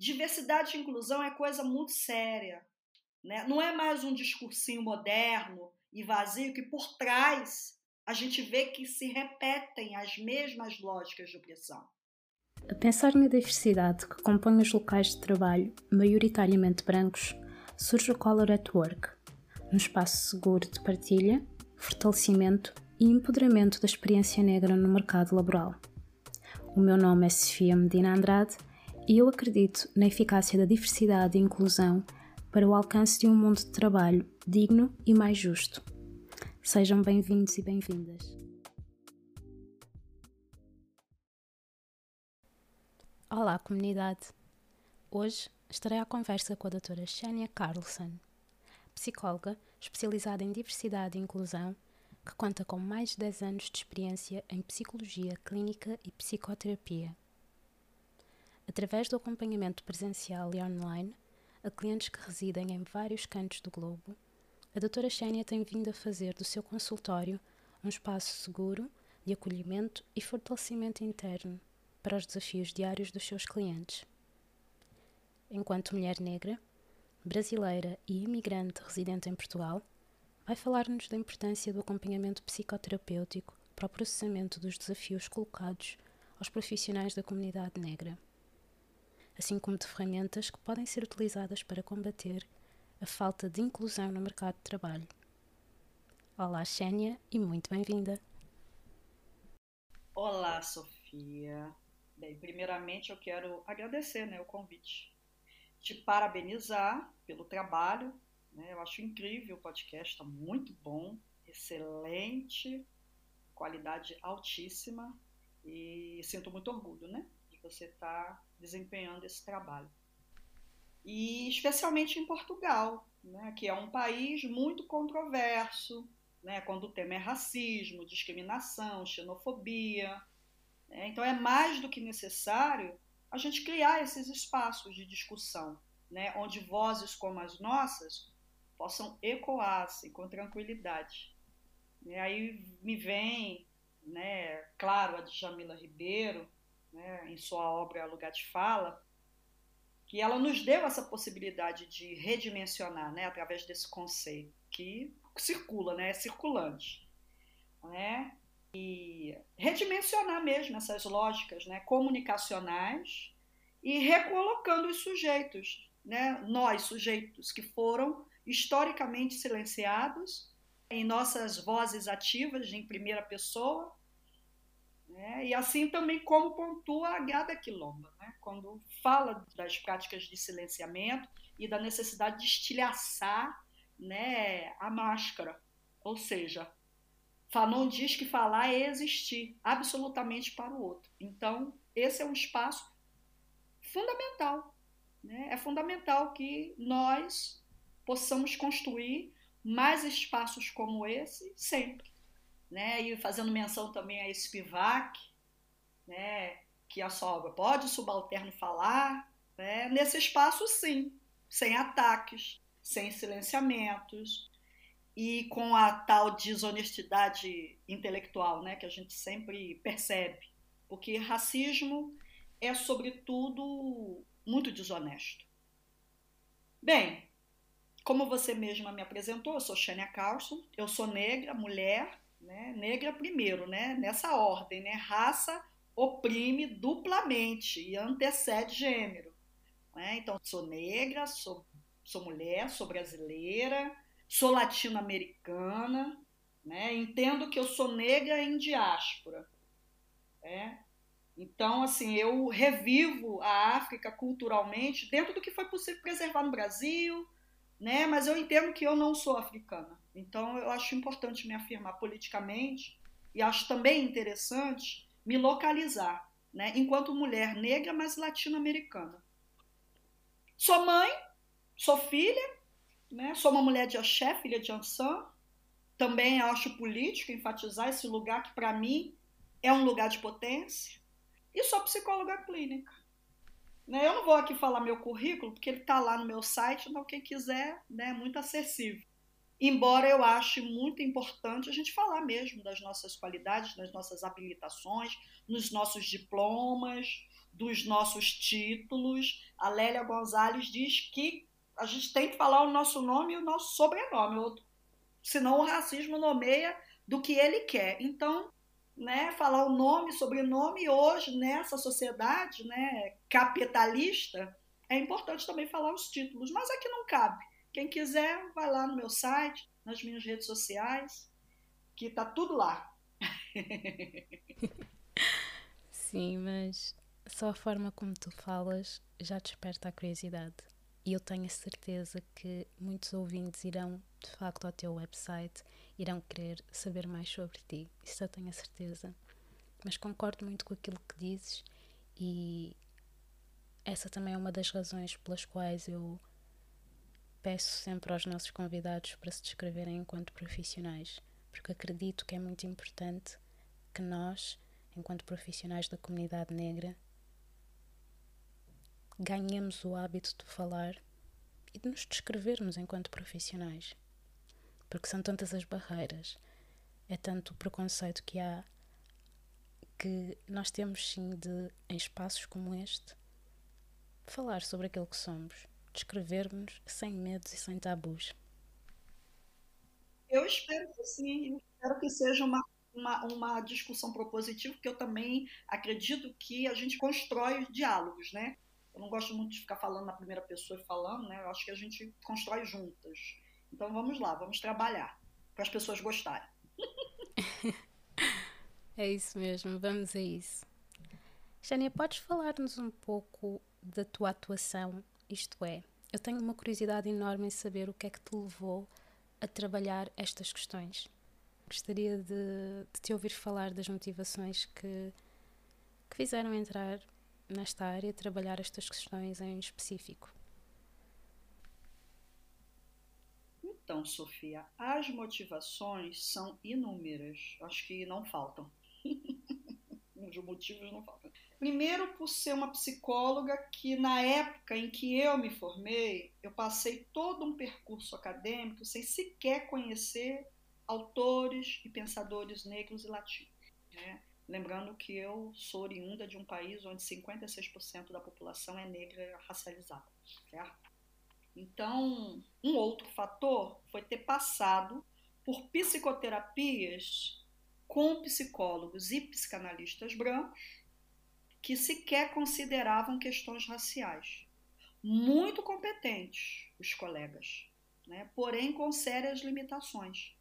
Diversidade e inclusão é coisa muito séria. Né? Não é mais um discursinho moderno e vazio que por trás a gente vê que se repetem as mesmas lógicas de opressão. A pensar na diversidade que compõe os locais de trabalho, maioritariamente brancos, surge o Color at Work, um espaço seguro de partilha, fortalecimento e empoderamento da experiência negra no mercado laboral. O meu nome é Sofia Medina Andrade e eu acredito na eficácia da diversidade e inclusão para o alcance de um mundo de trabalho digno e mais justo. Sejam bem-vindos e bem-vindas. Olá, comunidade! Hoje estarei à conversa com a doutora Xenia Carlson, psicóloga especializada em diversidade e inclusão, que conta com mais de 10 anos de experiência em psicologia clínica e psicoterapia. Através do acompanhamento presencial e online a clientes que residem em vários cantos do globo, a doutora Xénia tem vindo a fazer do seu consultório um espaço seguro de acolhimento e fortalecimento interno para os desafios diários dos seus clientes. Enquanto mulher negra, brasileira e imigrante residente em Portugal, vai falar-nos da importância do acompanhamento psicoterapêutico para o processamento dos desafios colocados aos profissionais da comunidade negra, assim como de ferramentas que podem ser utilizadas para combater a falta de inclusão no mercado de trabalho. Olá, Xénia, e muito bem-vinda. Olá, Sofia. Bem, primeiramente eu quero agradecer né, o convite, te parabenizar pelo trabalho. Né? Eu acho incrível o podcast, está muito bom, excelente, qualidade altíssima e sinto muito orgulho né, de você estar tá desempenhando esse trabalho. E especialmente em Portugal, né, que é um país muito controverso, né, quando o tema é racismo, discriminação, xenofobia. Né? Então é mais do que necessário a gente criar esses espaços de discussão, né, onde vozes como as nossas possam ecoar assim, com tranquilidade. E aí me vem, né, claro, a Djamila Ribeiro, né, em sua obra Lugar de Fala, que ela nos deu essa possibilidade de redimensionar, né, através desse conceito que circula, né, é circulante, né, e redimensionar mesmo essas lógicas né, comunicacionais e recolocando os sujeitos, né, nós sujeitos que foram historicamente silenciados em nossas vozes ativas em primeira pessoa, né, e assim também como pontua a Gada Quilomba, né, quando fala das práticas de silenciamento e da necessidade de estilhaçar né, a máscara, ou seja, Fanon diz que falar é existir absolutamente para o outro. Então, esse é um espaço fundamental. Né? É fundamental que nós possamos construir mais espaços como esse sempre. Né? E fazendo menção também a Spivak, né? que a sobra pode o subalterno falar. Né? Nesse espaço, sim, sem ataques, sem silenciamentos, e com a tal desonestidade intelectual, né, que a gente sempre percebe, porque racismo é sobretudo muito desonesto. Bem, como você mesma me apresentou, eu sou Shania Carlson, eu sou negra, mulher, né, negra primeiro, né, nessa ordem, né, raça oprime duplamente e antecede gênero. Né? Então, sou negra, sou, sou mulher, sou brasileira, sou latino-americana, né? entendo que eu sou negra em diáspora. Né? Então, assim, eu revivo a África culturalmente dentro do que foi possível preservar no Brasil, né? mas eu entendo que eu não sou africana. Então, eu acho importante me afirmar politicamente e acho também interessante me localizar, né? enquanto mulher negra, mas latino-americana. Sou mãe, sou filha, né? Sou uma mulher de axé, filha de Ansan. Também acho político enfatizar esse lugar que, para mim, é um lugar de potência. E sou psicóloga clínica. Né? Eu não vou aqui falar meu currículo, porque ele está lá no meu site, então quem quiser, né, é muito acessível. Embora eu ache muito importante a gente falar mesmo das nossas qualidades, das nossas habilitações, nos nossos diplomas, dos nossos títulos. A Lélia Gonzalez diz que a gente tem que falar o nosso nome e o nosso sobrenome, senão o racismo nomeia do que ele quer. Então, né, falar o nome, sobrenome, hoje, nessa sociedade né, capitalista, é importante também falar os títulos, mas aqui não cabe. Quem quiser, vai lá no meu site, nas minhas redes sociais, que tá tudo lá. Sim, mas só a forma como tu falas já desperta a curiosidade. E eu tenho a certeza que muitos ouvintes irão, de facto, ao teu website, irão querer saber mais sobre ti. Isso eu tenho a certeza. Mas concordo muito com aquilo que dizes e essa também é uma das razões pelas quais eu peço sempre aos nossos convidados para se descreverem enquanto profissionais, porque acredito que é muito importante que nós, enquanto profissionais da comunidade negra, ganhemos o hábito de falar e de nos descrevermos enquanto profissionais. Porque são tantas as barreiras, é tanto o preconceito que há, que nós temos sim de, em espaços como este, falar sobre aquilo que somos, descrevermos sem medos e sem tabus. Eu espero que sim, espero que seja uma uma, uma discussão propositiva, porque eu também acredito que a gente constrói diálogos, né? Eu não gosto muito de ficar falando na primeira pessoa e falando, né? Eu acho que a gente constrói juntas. Então vamos lá, vamos trabalhar para as pessoas gostarem. é isso mesmo, vamos a isso. Jânia, podes falar-nos um pouco da tua atuação? Isto é, eu tenho uma curiosidade enorme em saber o que é que te levou a trabalhar estas questões. Gostaria de, de te ouvir falar das motivações que, que fizeram entrar nesta área trabalhar estas questões em específico? Então, Sofia, as motivações são inúmeras. Acho que não faltam. Os motivos não faltam. Primeiro, por ser uma psicóloga que, na época em que eu me formei, eu passei todo um percurso acadêmico sem sequer conhecer autores e pensadores negros e latinos. Né? Lembrando que eu sou oriunda de um país onde 56% da população é negra racializada, certo? Então, um outro fator foi ter passado por psicoterapias com psicólogos e psicanalistas brancos que sequer consideravam questões raciais. Muito competentes, os colegas, né? porém com sérias limitações.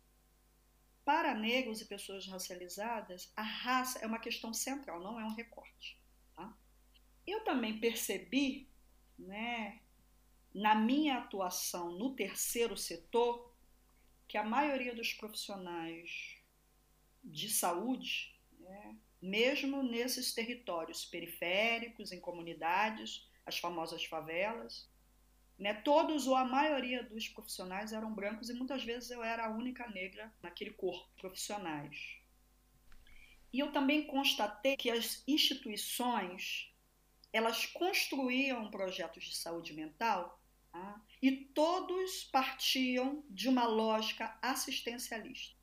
Para negros e pessoas racializadas, a raça é uma questão central, não é um recorte. Tá? Eu também percebi, né, na minha atuação no terceiro setor, que a maioria dos profissionais de saúde, né, mesmo nesses territórios periféricos, em comunidades, as famosas favelas, né? Todos ou a maioria dos profissionais eram brancos e muitas vezes eu era a única negra naquele corpo profissionais. E eu também constatei que as instituições elas construíam projetos de saúde mental tá? e todos partiam de uma lógica assistencialista,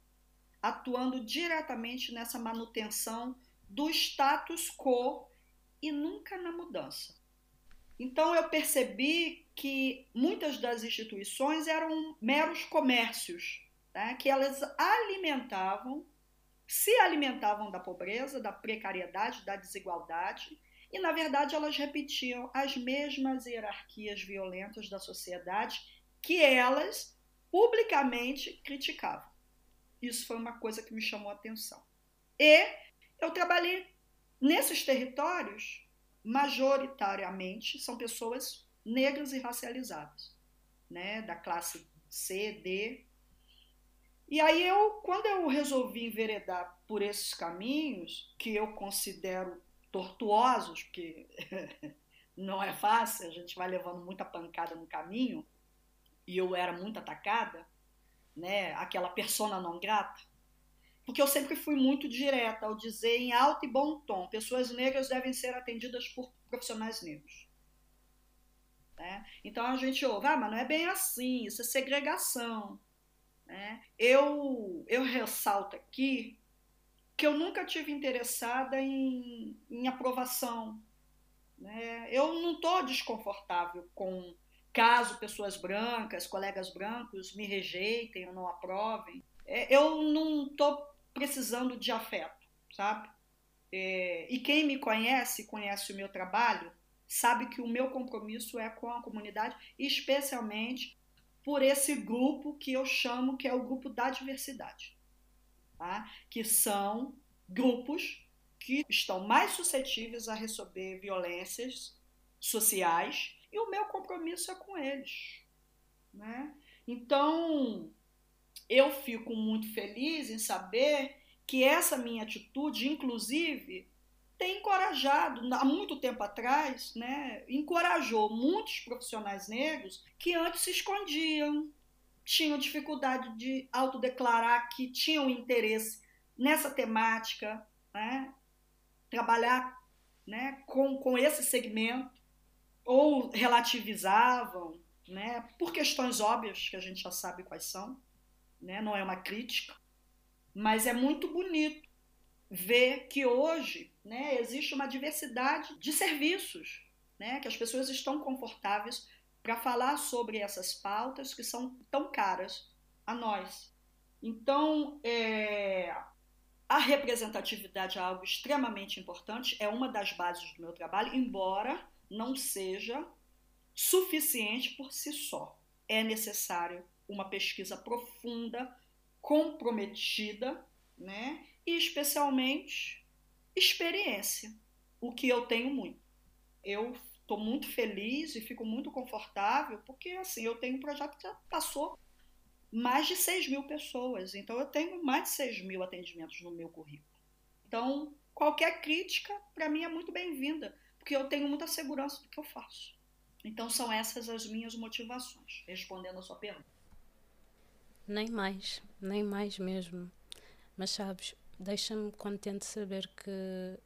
atuando diretamente nessa manutenção do status quo e nunca na mudança. Então eu percebi que muitas das instituições eram meros comércios, tá? que elas alimentavam, se alimentavam da pobreza, da precariedade, da desigualdade, e na verdade elas repetiam as mesmas hierarquias violentas da sociedade que elas publicamente criticavam. Isso foi uma coisa que me chamou a atenção. E eu trabalhei nesses territórios majoritariamente são pessoas negras e racializadas, né, da classe C, D. E aí eu, quando eu resolvi enveredar por esses caminhos que eu considero tortuosos, porque não é fácil, a gente vai levando muita pancada no caminho, e eu era muito atacada, né, aquela persona não grata, porque eu sempre fui muito direta ao dizer em alto e bom tom: pessoas negras devem ser atendidas por profissionais negros. Né? Então a gente ouve, ah, mas não é bem assim, isso é segregação. Né? Eu, eu ressalto aqui que eu nunca tive interessada em, em aprovação, Né? Eu não estou desconfortável com caso pessoas brancas, colegas brancos me rejeitem ou não aprovem. É, eu não estou precisando de afeto, sabe? É, e quem me conhece, conhece o meu trabalho, sabe que o meu compromisso é com a comunidade, especialmente por esse grupo que eu chamo que é o grupo da diversidade, tá? que são grupos que estão mais suscetíveis a receber violências sociais e o meu compromisso é com eles. Né? Então, eu fico muito feliz em saber que essa minha atitude, inclusive, tem encorajado, há muito tempo atrás, né, encorajou muitos profissionais negros que antes se escondiam, tinham dificuldade de autodeclarar que tinham interesse nessa temática, né, trabalhar né, com, com esse segmento, ou relativizavam, né, por questões óbvias que a gente já sabe quais são, né, não é uma crítica, mas é muito bonito ver que hoje né, existe uma diversidade de serviços, né, que as pessoas estão confortáveis para falar sobre essas pautas que são tão caras a nós. Então, é, a representatividade é algo extremamente importante, é uma das bases do meu trabalho, embora não seja suficiente por si só. É necessário uma pesquisa profunda, comprometida, né? E especialmente experiência, o que eu tenho muito. Eu estou muito feliz e fico muito confortável, porque assim, eu tenho um projeto que já passou mais de 6 mil pessoas. Então, eu tenho mais de 6 mil atendimentos no meu currículo. Então, qualquer crítica, para mim, é muito bem-vinda, porque eu tenho muita segurança do que eu faço. Então, são essas as minhas motivações, respondendo a sua pergunta. Nem mais, nem mais mesmo. Mas sabes, deixa-me contente saber que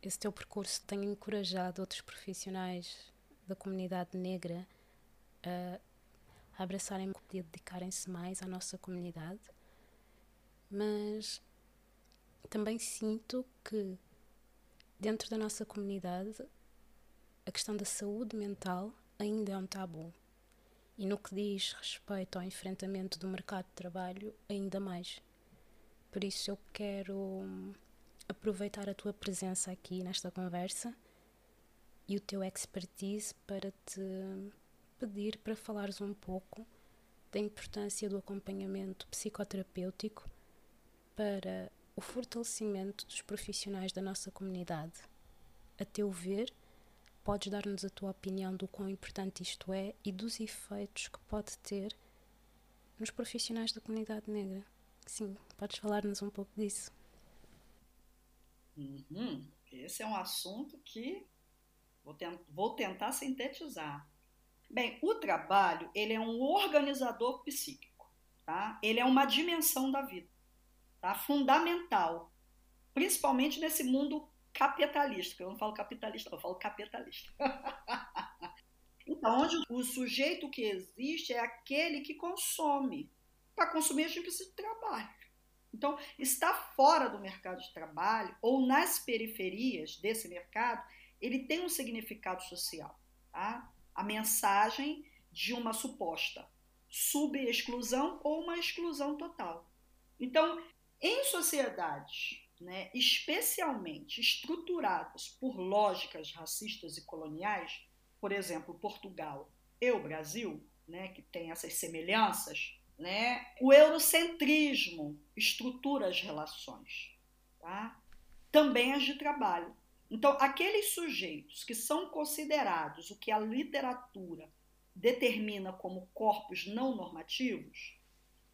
esse teu percurso tem encorajado outros profissionais da comunidade negra a a abraçarem e dedicarem-se mais à nossa comunidade, mas também sinto que dentro da nossa comunidade a questão da saúde mental ainda é um tabu. E no que diz respeito ao enfrentamento do mercado de trabalho, ainda mais. Por isso eu quero aproveitar a tua presença aqui nesta conversa e o teu expertise para te pedir para falares um pouco da importância do acompanhamento psicoterapêutico para o fortalecimento dos profissionais da nossa comunidade. A teu ver, podes dar-nos a tua opinião do quão importante isto é e dos efeitos que pode ter nos profissionais da comunidade negra. Sim, podes falar-nos um pouco disso. Uhum. Esse é um assunto que vou, vou tentar sintetizar. Bem, o trabalho ele é um organizador psíquico, tá? Ele é uma dimensão da vida, tá? Fundamental, principalmente nesse mundo capitalista. Eu não falo capitalista, eu falo capitalista. então, onde o sujeito que existe é aquele que consome. Para consumir a gente precisa de trabalho. Então, estar fora do mercado de trabalho ou nas periferias desse mercado, ele tem um significado social, tá? a mensagem de uma suposta subexclusão ou uma exclusão total. Então, em sociedades, né, especialmente estruturadas por lógicas racistas e coloniais, por exemplo, Portugal e o Brasil, né, que tem essas semelhanças, né, o eurocentrismo estrutura as relações, tá? também as de trabalho. Então, aqueles sujeitos que são considerados o que a literatura determina como corpos não normativos,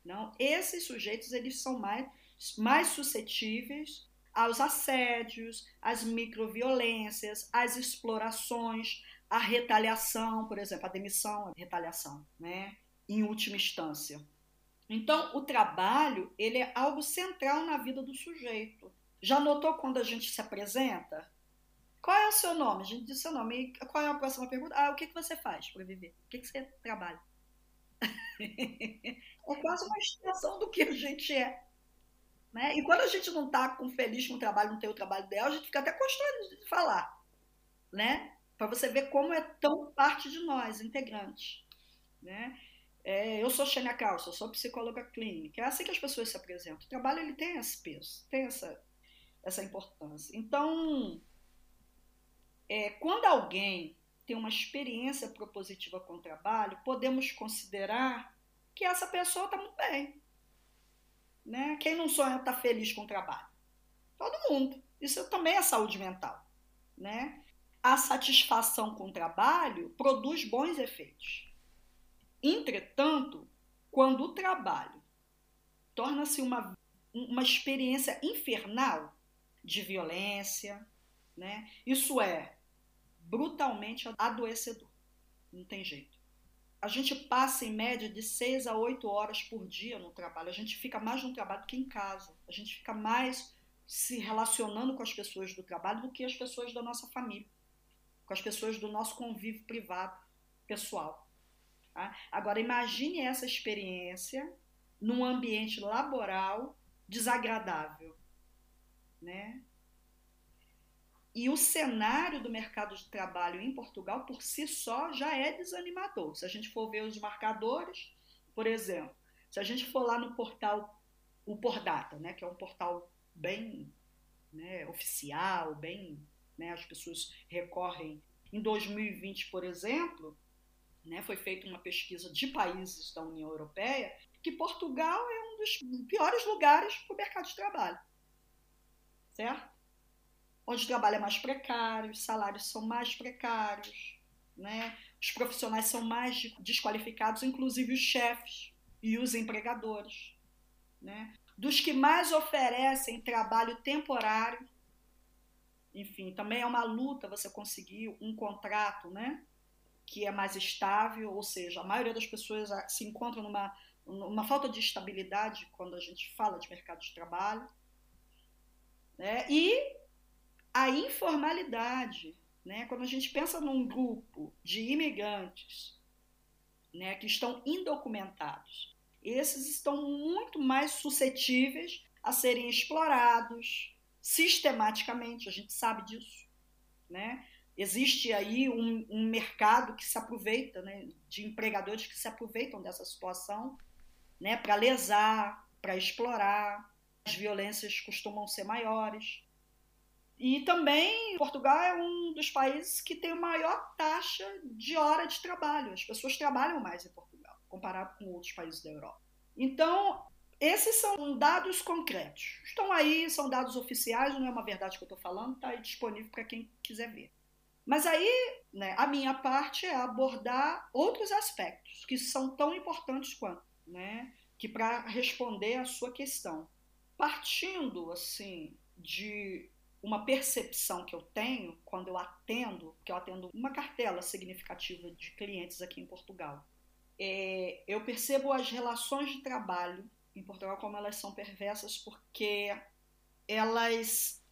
não, esses sujeitos eles são mais, mais suscetíveis aos assédios, às microviolências, às explorações, à retaliação, por exemplo, a demissão, a retaliação, né, em última instância. Então, o trabalho ele é algo central na vida do sujeito. Já notou quando a gente se apresenta? Qual é o seu nome? A gente diz seu nome. E qual é a próxima pergunta? Ah, o que, que você faz para viver? O que, que você trabalha? é quase uma extensão do que a gente é. Né? E quando a gente não está feliz com o trabalho, não tem o trabalho dela, a gente fica até constrangido de falar. né? Para você ver como é tão parte de nós, integrantes, né? É, eu sou Xenia eu sou psicóloga clínica. É assim que as pessoas se apresentam. O trabalho ele tem esse peso, tem essa, essa importância. Então, é, quando alguém tem uma experiência propositiva com o trabalho, podemos considerar que essa pessoa está muito bem. Né? Quem não sonha estar tá feliz com o trabalho? Todo mundo. Isso também é saúde mental. Né? A satisfação com o trabalho produz bons efeitos. Entretanto, quando o trabalho torna-se uma, uma experiência infernal de violência, né? isso é brutalmente adoecedor. Não tem jeito. A gente passa em média de 6 a 8 horas por dia no trabalho. A gente fica mais no trabalho do que em casa. A gente fica mais se relacionando com as pessoas do trabalho do que as pessoas da nossa família, com as pessoas do nosso convívio privado, pessoal. Tá? Agora, imagine essa experiência num ambiente laboral desagradável, né? E o cenário do mercado de trabalho em Portugal, por si só, já é desanimador. Se a gente for ver os marcadores, por exemplo, se a gente for lá no portal, o Pordata, né, que é um portal bem né, oficial, bem. Né, as pessoas recorrem. Em 2020, por exemplo, né, foi feita uma pesquisa de países da União Europeia que Portugal é um dos piores lugares para o mercado de trabalho. Certo? Onde o trabalho é mais precário, os salários são mais precários, né? os profissionais são mais desqualificados, inclusive os chefes e os empregadores. Né? Dos que mais oferecem trabalho temporário, enfim, também é uma luta você conseguir um contrato né? que é mais estável, ou seja, a maioria das pessoas se encontra numa, numa falta de estabilidade quando a gente fala de mercado de trabalho. Né? E a informalidade. Né? Quando a gente pensa num grupo de imigrantes né, que estão indocumentados, esses estão muito mais suscetíveis a serem explorados sistematicamente, a gente sabe disso. Né? Existe aí um, um mercado que se aproveita, né, de empregadores que se aproveitam dessa situação né, para lesar, para explorar. As violências costumam ser maiores. E também Portugal é um dos países que tem a maior taxa de hora de trabalho. As pessoas trabalham mais em Portugal, comparado com outros países da Europa. Então, esses são dados concretos. Estão aí, são dados oficiais, não é uma verdade que eu estou falando, está aí disponível para quem quiser ver. Mas aí, né, a minha parte é abordar outros aspectos que são tão importantes quanto, né, que para responder a sua questão. Partindo, assim, de uma percepção que eu tenho quando eu atendo, que eu atendo uma cartela significativa de clientes aqui em Portugal. É, eu percebo as relações de trabalho em Portugal como elas são perversas porque elas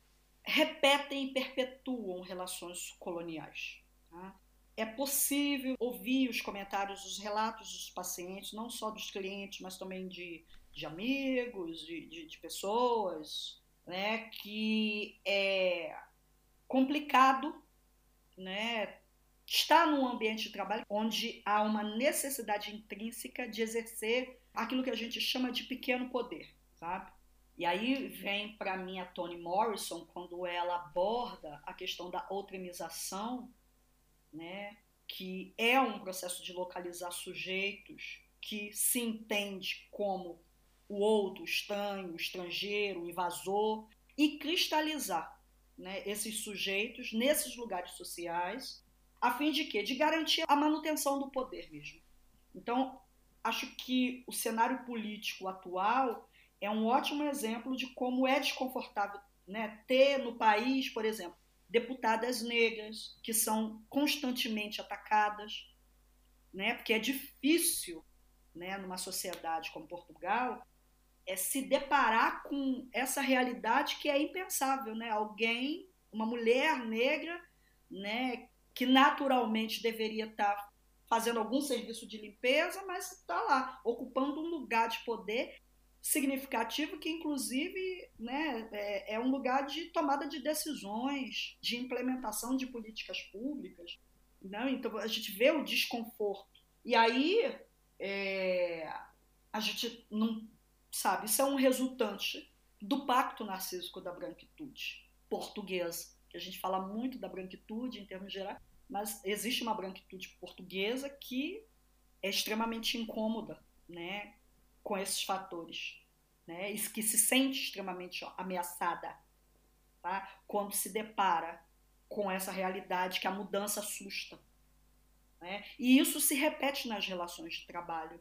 repetem e perpetuam relações coloniais. Tá? É possível ouvir os comentários, os relatos dos pacientes, não só dos clientes, mas também de, de amigos, de, de, de pessoas, né, que é complicado, né, estar num ambiente de trabalho onde há uma necessidade intrínseca de exercer aquilo que a gente chama de pequeno poder, sabe? E aí vem para mim a Toni Morrison quando ela aborda a questão da outremização, né, que é um processo de localizar sujeitos que se entende como o outro, o estranho, o estrangeiro, o invasor, e cristalizar né, esses sujeitos nesses lugares sociais, a fim de quê? De garantir a manutenção do poder mesmo. Então, acho que o cenário político atual é um ótimo exemplo de como é desconfortável né, ter no país, por exemplo, deputadas negras que são constantemente atacadas, né, porque é difícil, né, numa sociedade como Portugal, é se deparar com essa realidade que é impensável, né? Alguém, uma mulher negra, né, que naturalmente deveria estar fazendo algum serviço de limpeza, mas está lá, ocupando um lugar de poder significativo que, inclusive, né, é, é, um lugar de tomada de decisões, de implementação de políticas públicas. Né? Então, a gente vê o desconforto. E aí, é, a gente não sabe, isso é um resultante do pacto narcísico da branquitude portuguesa, que a gente fala muito da branquitude em termos gerais, mas existe uma branquitude portuguesa que é extremamente incômoda, né, com esses fatores, né, e que se sente extremamente ameaçada, tá, quando se depara com essa realidade que a mudança assusta, né, e isso se repete nas relações de trabalho,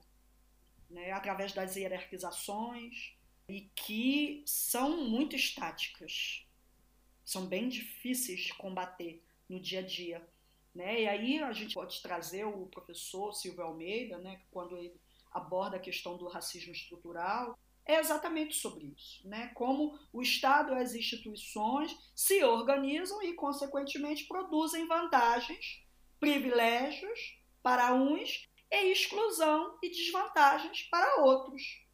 né, através das hierarquizações e que são muito estáticas, são bem difíceis de combater no dia a dia. Né? E aí a gente pode trazer o professor Silvio Almeida, né, quando ele aborda a questão do racismo estrutural, é exatamente sobre isso, né? Como o Estado e as instituições se organizam e, consequentemente, produzem vantagens, privilégios para uns e exclusão e desvantagens para outros,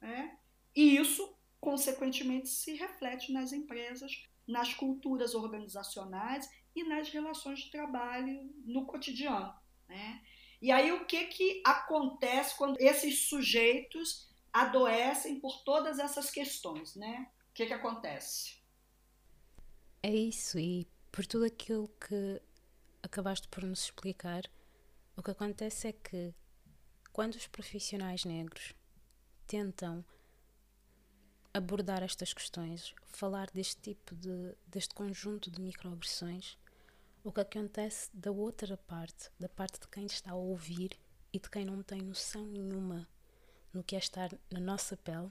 né? E isso, consequentemente, se reflete nas empresas, nas culturas organizacionais e nas relações de trabalho no cotidiano. Né? E aí o que, que acontece quando esses sujeitos adoecem por todas essas questões? Né? O que, que acontece? É isso, e por tudo aquilo que acabaste por nos explicar, o que acontece é que quando os profissionais negros tentam abordar estas questões, falar deste tipo de, deste conjunto de microagressões, o que acontece da outra parte, da parte de quem está a ouvir e de quem não tem noção nenhuma no que é estar na nossa pele,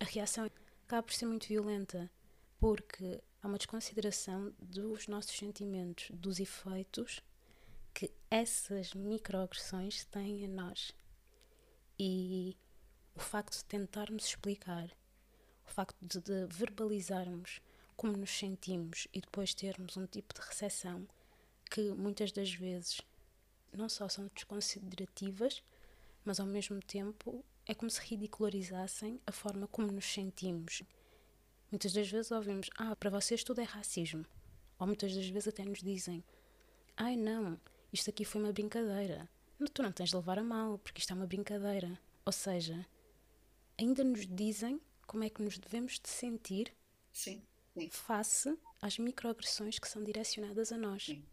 a reação acaba por ser muito violenta, porque há uma desconsideração dos nossos sentimentos, dos efeitos que essas microagressões têm a nós. E o facto de tentarmos explicar, o facto de, de verbalizarmos como nos sentimos e depois termos um tipo de recepção que muitas das vezes não só são desconsiderativas, mas ao mesmo tempo é como se ridicularizassem a forma como nos sentimos. Muitas das vezes ouvimos: Ah, para vocês tudo é racismo. Ou muitas das vezes até nos dizem: Ai não, isto aqui foi uma brincadeira. Tu não tens de levar a mal, porque isto é uma brincadeira. Ou seja, ainda nos dizem como é que nos devemos de sentir sim, sim. face às microagressões que são direcionadas a nós. Sim.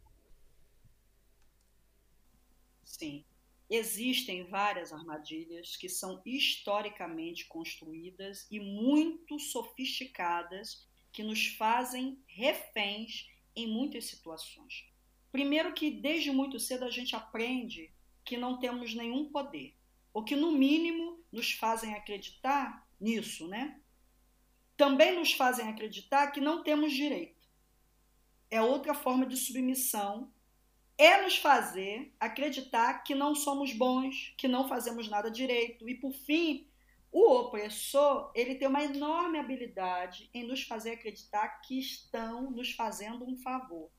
sim. Existem várias armadilhas que são historicamente construídas e muito sofisticadas que nos fazem reféns em muitas situações. Primeiro que desde muito cedo a gente aprende que não temos nenhum poder, ou que no mínimo nos fazem acreditar nisso, né? Também nos fazem acreditar que não temos direito. É outra forma de submissão. É nos fazer acreditar que não somos bons, que não fazemos nada direito. E por fim, o opressor, ele tem uma enorme habilidade em nos fazer acreditar que estão nos fazendo um favor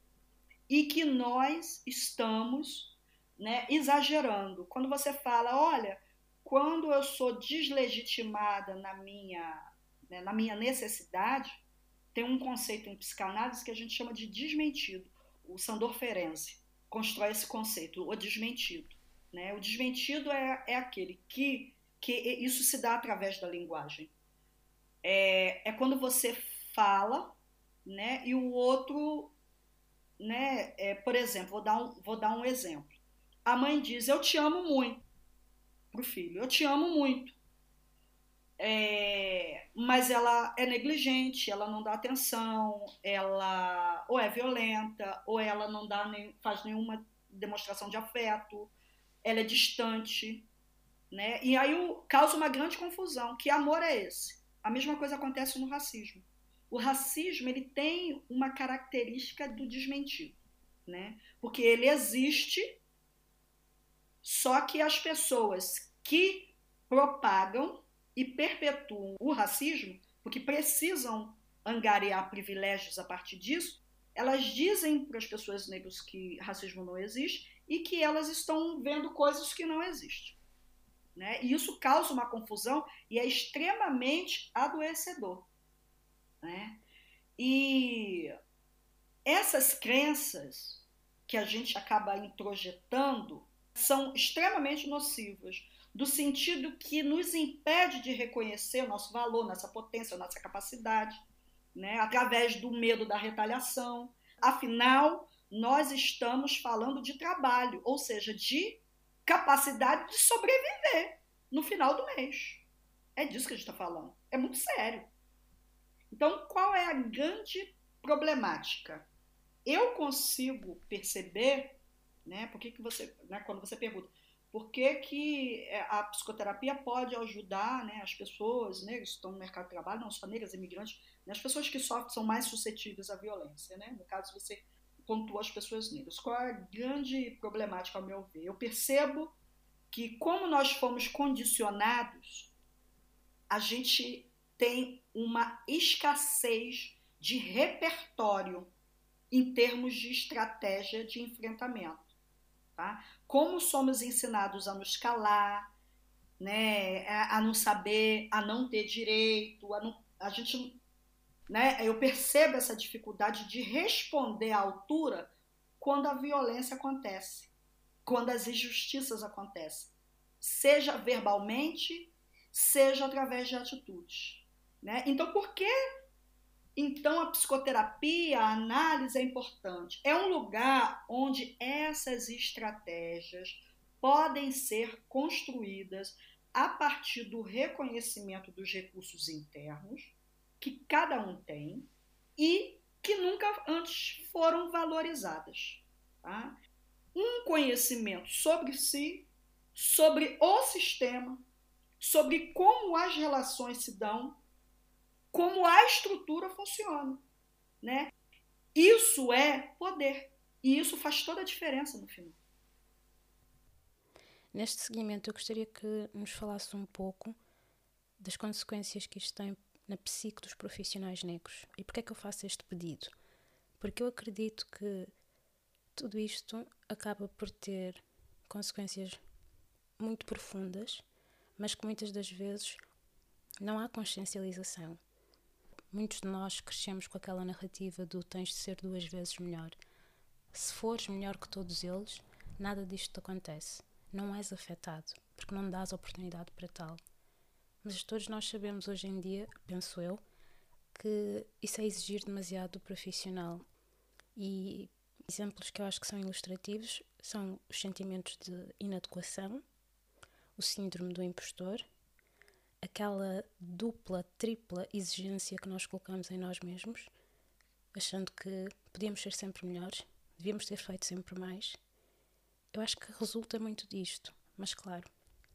e que nós estamos né, exagerando. Quando você fala, olha, quando eu sou deslegitimada na minha, né, na minha necessidade, tem um conceito em psicanálise que a gente chama de desmentido. O Sandor Ferenczi constrói esse conceito, o desmentido. Né? O desmentido é, é aquele que, que isso se dá através da linguagem. É, é quando você fala né, e o outro, né, é, por exemplo, vou dar, um, vou dar um exemplo. A mãe diz: Eu te amo muito para o filho. Eu te amo muito. É, mas ela é negligente, ela não dá atenção, ela ou é violenta, ou ela não dá nem, faz nenhuma demonstração de afeto, ela é distante, né? E aí o, causa uma grande confusão. Que amor é esse? A mesma coisa acontece no racismo. O racismo ele tem uma característica do desmentido, né? Porque ele existe, só que as pessoas que propagam e perpetuam o racismo, porque precisam angariar privilégios a partir disso, elas dizem para as pessoas negras que racismo não existe e que elas estão vendo coisas que não existem. Né? E isso causa uma confusão e é extremamente adoecedor. Né? E essas crenças que a gente acaba introjetando são extremamente nocivas, do sentido que nos impede de reconhecer o nosso valor, nossa potência, nossa capacidade, né? através do medo da retaliação. Afinal, nós estamos falando de trabalho, ou seja, de capacidade de sobreviver no final do mês. É disso que a gente está falando. É muito sério. Então, qual é a grande problemática? Eu consigo perceber, né? Por que, que você, né, quando você pergunta, por que, que é, a psicoterapia pode ajudar né, as pessoas negras que estão no mercado de trabalho, não só negras, imigrantes, né, as pessoas que sofrem são mais suscetíveis à violência. Né? No caso, você pontua as pessoas negras. Qual é a grande problemática, ao meu ver? Eu percebo que, como nós fomos condicionados, a gente tem uma escassez de repertório em termos de estratégia de enfrentamento. Tá? Como somos ensinados a nos calar, né, a, não saber, a não ter direito, a, não, a gente, né, eu percebo essa dificuldade de responder à altura quando a violência acontece, quando as injustiças acontecem, seja verbalmente, seja através de atitudes. Né? Então, por que então, a psicoterapia, a análise é importante. É um lugar onde essas estratégias podem ser construídas a partir do reconhecimento dos recursos internos que cada um tem e que nunca antes foram valorizadas. Tá? Um conhecimento sobre si, sobre o sistema, sobre como as relações se dão como a estrutura funciona, né? Isso é poder e isso faz toda a diferença no final. Neste seguimento, eu gostaria que nos falasse um pouco das consequências que isto tem na psique dos profissionais negros. E porquê é que eu faço este pedido? Porque eu acredito que tudo isto acaba por ter consequências muito profundas, mas que muitas das vezes não há consciencialização. Muitos de nós crescemos com aquela narrativa do tens de ser duas vezes melhor. Se fores melhor que todos eles, nada disto te acontece. Não és afetado, porque não dás oportunidade para tal. Mas todos nós sabemos hoje em dia, penso eu, que isso é exigir demasiado do profissional. E exemplos que eu acho que são ilustrativos são os sentimentos de inadequação, o síndrome do impostor aquela dupla, tripla exigência que nós colocamos em nós mesmos, achando que podíamos ser sempre melhores, devíamos ter feito sempre mais. Eu acho que resulta muito disto, mas claro,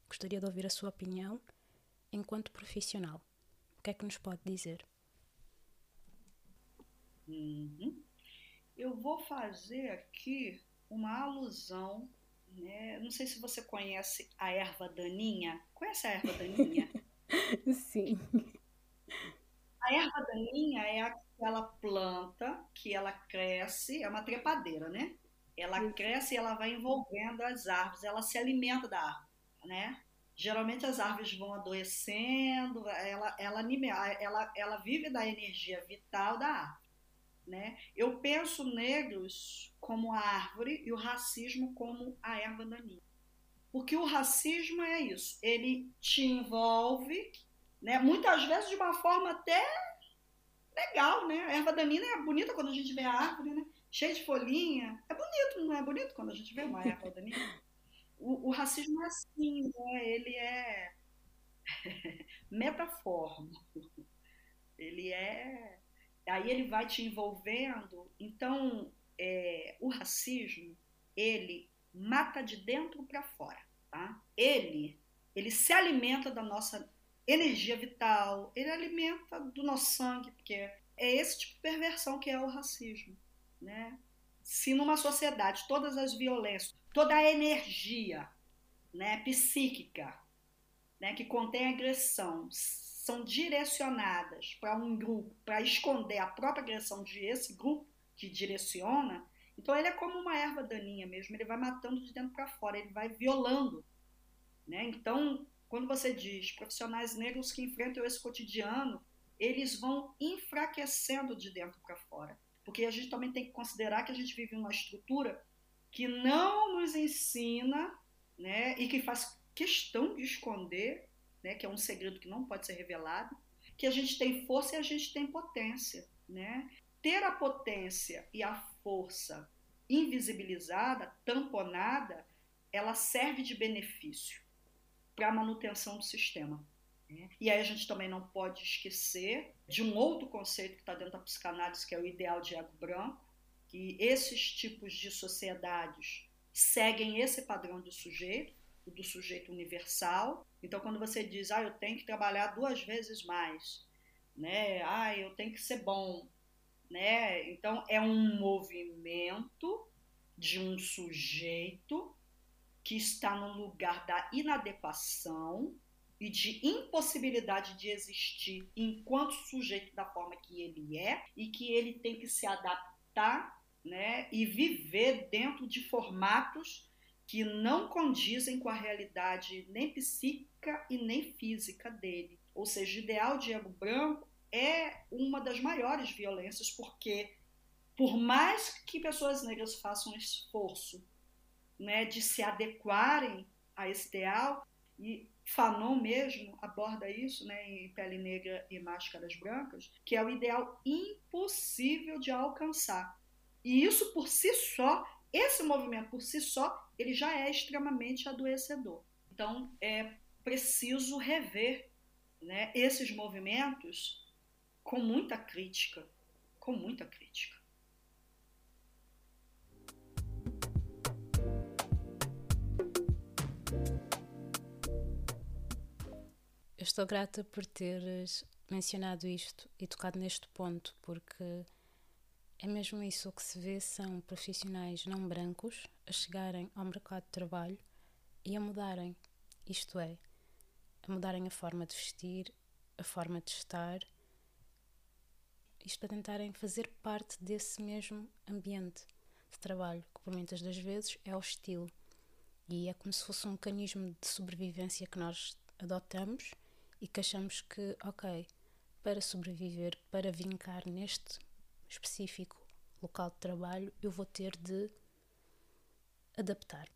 gostaria de ouvir a sua opinião enquanto profissional. O que é que nos pode dizer? Uhum. Eu vou fazer aqui uma alusão, né? não sei se você conhece a erva daninha. Conhece a erva daninha? Sim. A erva daninha é aquela planta que ela cresce, é uma trepadeira, né? Ela Isso. cresce e ela vai envolvendo as árvores, ela se alimenta da árvore, né? Geralmente as árvores vão adoecendo, ela, ela, ela, ela vive da energia vital da árvore. Né? Eu penso negros como a árvore e o racismo como a erva daninha. Porque o racismo é isso, ele te envolve, né? muitas vezes de uma forma até legal, né? A erva daninha é bonita quando a gente vê a árvore, né? Cheia de folhinha. É bonito, não é bonito quando a gente vê uma erva daninha? O, o racismo é assim, né? Ele é metaformo. Ele é. Aí ele vai te envolvendo. Então, é, o racismo, ele mata de dentro para fora. Tá? Ele, ele se alimenta da nossa energia vital, ele alimenta do nosso sangue, porque é esse tipo de perversão que é o racismo. Né? Se numa sociedade todas as violências, toda a energia né, psíquica né, que contém agressão são direcionadas para um grupo, para esconder a própria agressão de esse grupo que direciona, então ele é como uma erva daninha mesmo, ele vai matando de dentro para fora, ele vai violando Né? Então, quando você diz profissionais negros que enfrentam esse cotidiano, eles vão enfraquecendo de dentro para fora. Porque a gente também tem que considerar que a gente vive uma estrutura que não nos ensina né, e que faz questão de esconder, né, que é um segredo que não pode ser revelado, que a gente tem força e a gente tem potência. Né? Ter a potência e a força invisibilizada, tamponada, ela serve de benefício para a manutenção do sistema. Né? E aí a gente também não pode esquecer de um outro conceito que está dentro da psicanálise, que é o ideal de ego branco, que esses tipos de sociedades seguem esse padrão do sujeito, do sujeito universal. Então, quando você diz, ah, eu tenho que trabalhar duas vezes mais, né? Ah, eu tenho que ser bom, né? Então, é um movimento de um sujeito que está no lugar da inadequação e de impossibilidade de existir enquanto sujeito da forma que ele é e que ele tem que se adaptar né, e viver dentro de formatos que não condizem com a realidade nem psíquica e nem física dele. Ou seja, o ideal de ego branco é uma das maiores violências, porque por mais que pessoas negras façam esforço né, de se adequarem a esse ideal, e Fanon mesmo aborda isso né, em Pele Negra e Máscaras Brancas, que é o ideal impossível de alcançar. E isso por si só, esse movimento por si só, ele já é extremamente adoecedor. Então é preciso rever né, esses movimentos com muita crítica, com muita crítica. Eu estou grata por teres mencionado isto e tocado neste ponto, porque é mesmo isso o que se vê são profissionais não brancos a chegarem ao mercado de trabalho e a mudarem, isto é, a mudarem a forma de vestir, a forma de estar, isto para tentarem fazer parte desse mesmo ambiente de trabalho, que por muitas das vezes é hostil e é como se fosse um mecanismo de sobrevivência que nós adotamos e que achamos que, ok, para sobreviver, para vincar neste específico local de trabalho, eu vou ter de adaptar.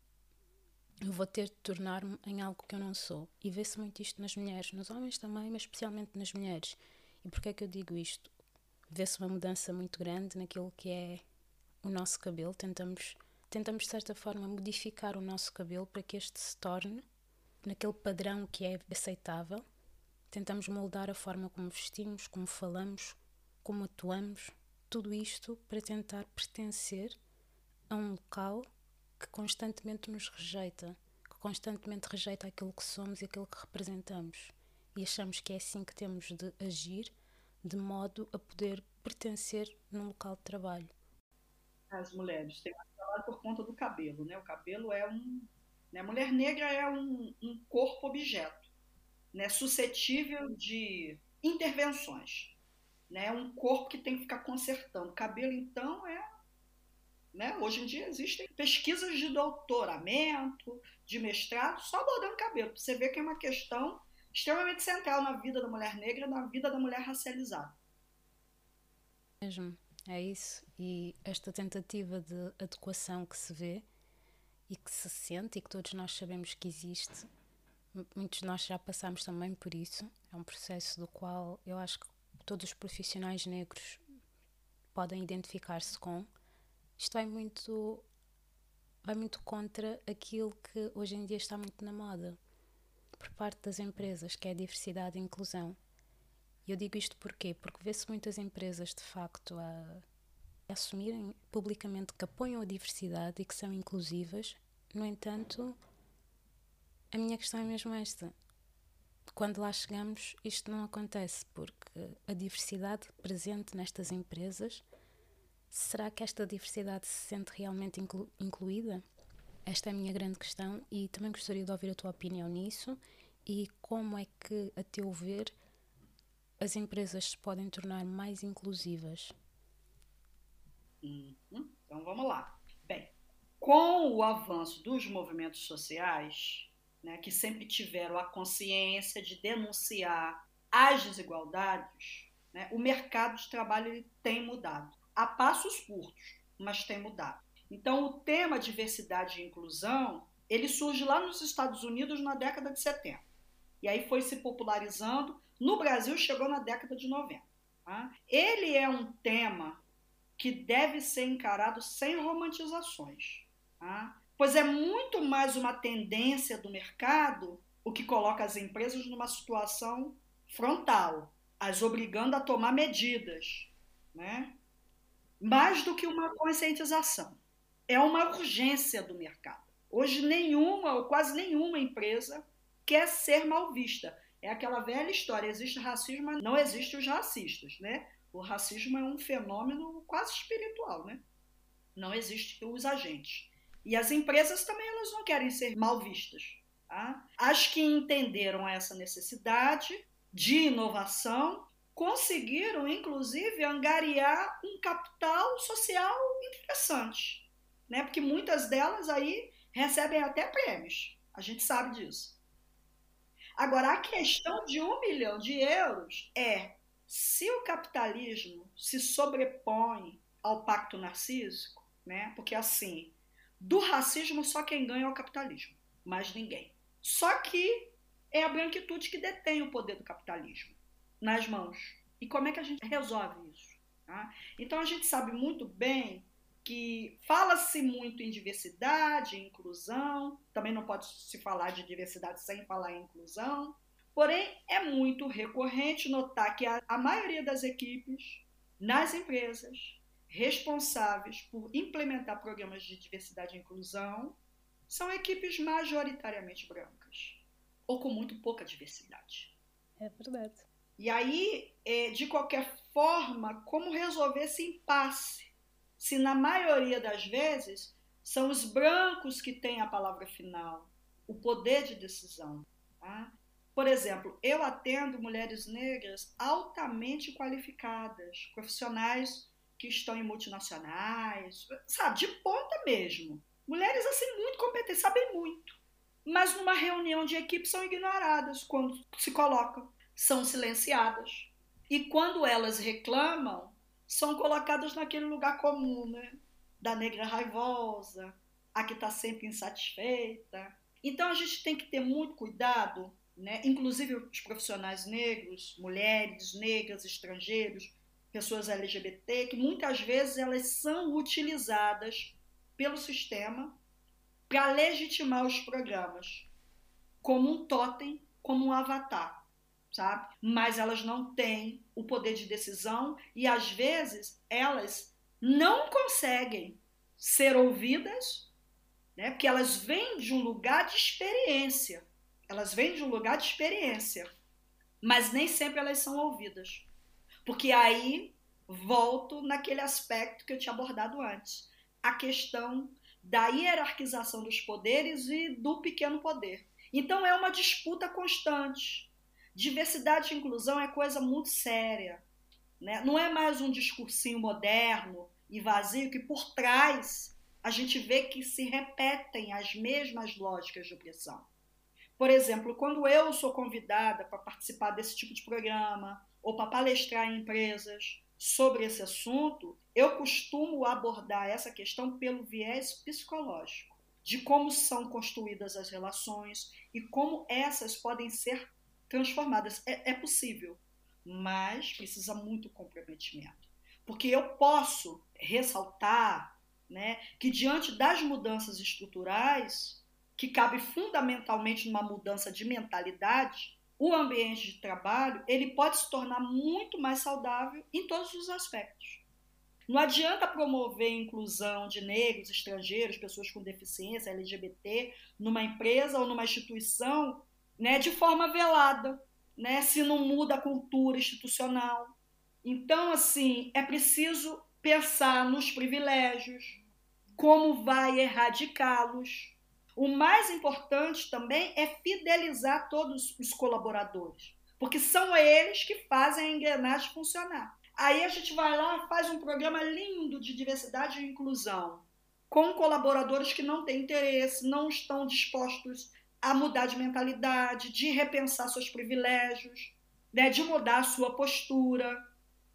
Eu vou ter de tornar-me em algo que eu não sou. E vê-se muito isto nas mulheres, nos homens também, mas especialmente nas mulheres. E porquê é que eu digo isto? Vê-se uma mudança muito grande naquilo que é o nosso cabelo. Tentamos, tentamos, de certa forma, modificar o nosso cabelo para que este se torne naquele padrão que é aceitável Tentamos moldar a forma como vestimos, como falamos, como atuamos, tudo isto para tentar pertencer a um local que constantemente nos rejeita, que constantemente rejeita aquilo que somos e aquilo que representamos. E achamos que é assim que temos de agir, de modo a poder pertencer num local de trabalho. As mulheres têm mais por conta do cabelo, né? O cabelo é um. Né? A mulher negra é um, um corpo objeto né, suscetível de intervenções. Né, um corpo que tem que ficar consertando. Cabelo, então, é. Né, hoje em dia existem pesquisas de doutoramento, de mestrado, só abordando cabelo. Você vê que é uma questão extremamente central na vida da mulher negra, na vida da mulher racializada. Mesmo, é isso. E esta tentativa de adequação que se vê e que se sente e que todos nós sabemos que existe muitos de nós já passamos também por isso. É um processo do qual eu acho que todos os profissionais negros podem identificar-se com. Isto vai muito vai muito contra aquilo que hoje em dia está muito na moda por parte das empresas, que é a diversidade e inclusão. E eu digo isto porquê? Porque vê-se muitas empresas de facto a assumirem publicamente que apoiam a diversidade e que são inclusivas, no entanto, a minha questão é mesmo esta. Quando lá chegamos, isto não acontece, porque a diversidade presente nestas empresas, será que esta diversidade se sente realmente inclu incluída? Esta é a minha grande questão e também gostaria de ouvir a tua opinião nisso e como é que, a teu ver, as empresas se podem tornar mais inclusivas. Uhum. Então vamos lá. Bem, com o avanço dos movimentos sociais, né, que sempre tiveram a consciência de denunciar as desigualdades, né, o mercado de trabalho tem mudado. A passos curtos, mas tem mudado. Então, o tema diversidade e inclusão, ele surge lá nos Estados Unidos na década de 70. E aí foi se popularizando. No Brasil, chegou na década de 90. Tá? Ele é um tema que deve ser encarado sem romantizações. Tá? Pois é muito mais uma tendência do mercado o que coloca as empresas numa situação frontal, as obrigando a tomar medidas, né? mais do que uma conscientização. É uma urgência do mercado. Hoje, nenhuma ou quase nenhuma empresa quer ser mal vista. É aquela velha história: existe racismo, mas não existe os racistas. Né? O racismo é um fenômeno quase espiritual. Né? Não existem os agentes. E as empresas também elas não querem ser mal vistas. Tá? As que entenderam essa necessidade de inovação conseguiram, inclusive, angariar um capital social interessante, né? Porque muitas delas aí recebem até prêmios. A gente sabe disso. Agora, a questão de um milhão de euros é se o capitalismo se sobrepõe ao pacto narcísico, né? Porque assim, do racismo só quem ganha é o capitalismo, mais ninguém. Só que é a branquitude que detém o poder do capitalismo nas mãos. E como é que a gente resolve isso? Tá? Então a gente sabe muito bem que fala-se muito em diversidade, em inclusão, também não pode se falar de diversidade sem falar em inclusão, porém é muito recorrente notar que a, a maioria das equipes nas empresas responsáveis por implementar programas de diversidade e inclusão são equipes majoritariamente brancas ou com muito pouca diversidade. É verdade. E aí, é, de qualquer forma, como resolver esse impasse? Se na maioria das vezes são os brancos que têm a palavra final, o poder de decisão. Tá? Por exemplo, eu atendo mulheres negras altamente qualificadas, profissionais que estão em multinacionais, sabe, de ponta mesmo. Mulheres assim muito competentes, sabem muito. Mas numa reunião de equipe são ignoradas quando se colocam são silenciadas. E quando elas reclamam, são colocadas naquele lugar comum, né? Da negra raivosa, a que está sempre insatisfeita. Então a gente tem que ter muito cuidado, né? inclusive os profissionais negros, mulheres negras, estrangeiros, pessoas LGBT, que muitas vezes elas são utilizadas pelo sistema para legitimar os programas como um totem, como um avatar sabe? Mas elas não têm o poder de decisão e às vezes elas não conseguem ser ouvidas, né? Porque elas vêm de um lugar de experiência. Elas vêm de um lugar de experiência, mas nem sempre elas são ouvidas. Porque aí volto naquele aspecto que eu tinha abordado antes, a questão da hierarquização dos poderes e do pequeno poder. Então é uma disputa constante Diversidade e inclusão é coisa muito séria. Né? Não é mais um discursinho moderno e vazio que por trás a gente vê que se repetem as mesmas lógicas de opressão. Por exemplo, quando eu sou convidada para participar desse tipo de programa ou para palestrar em empresas sobre esse assunto, eu costumo abordar essa questão pelo viés psicológico, de como são construídas as relações e como essas podem ser transformadas. É, é possível, mas precisa muito comprometimento. Porque eu posso ressaltar né, que, diante das mudanças estruturais, que cabe fundamentalmente numa mudança de mentalidade, o ambiente de trabalho ele pode se tornar muito mais saudável em todos os aspectos. Não adianta promover a inclusão de negros, estrangeiros, pessoas com deficiência, LGBT, numa empresa ou numa instituição né, de forma velada, né, se não muda a cultura institucional. Então, assim, é preciso pensar nos privilégios, como vai erradicá-los. O mais importante também é fidelizar todos os colaboradores, porque são eles que fazem a engrenagem funcionar. Aí a gente vai lá, faz um programa lindo de diversidade e inclusão, com colaboradores que não têm interesse, não estão dispostos a mudar de mentalidade, de repensar seus privilégios, né, de mudar a sua postura,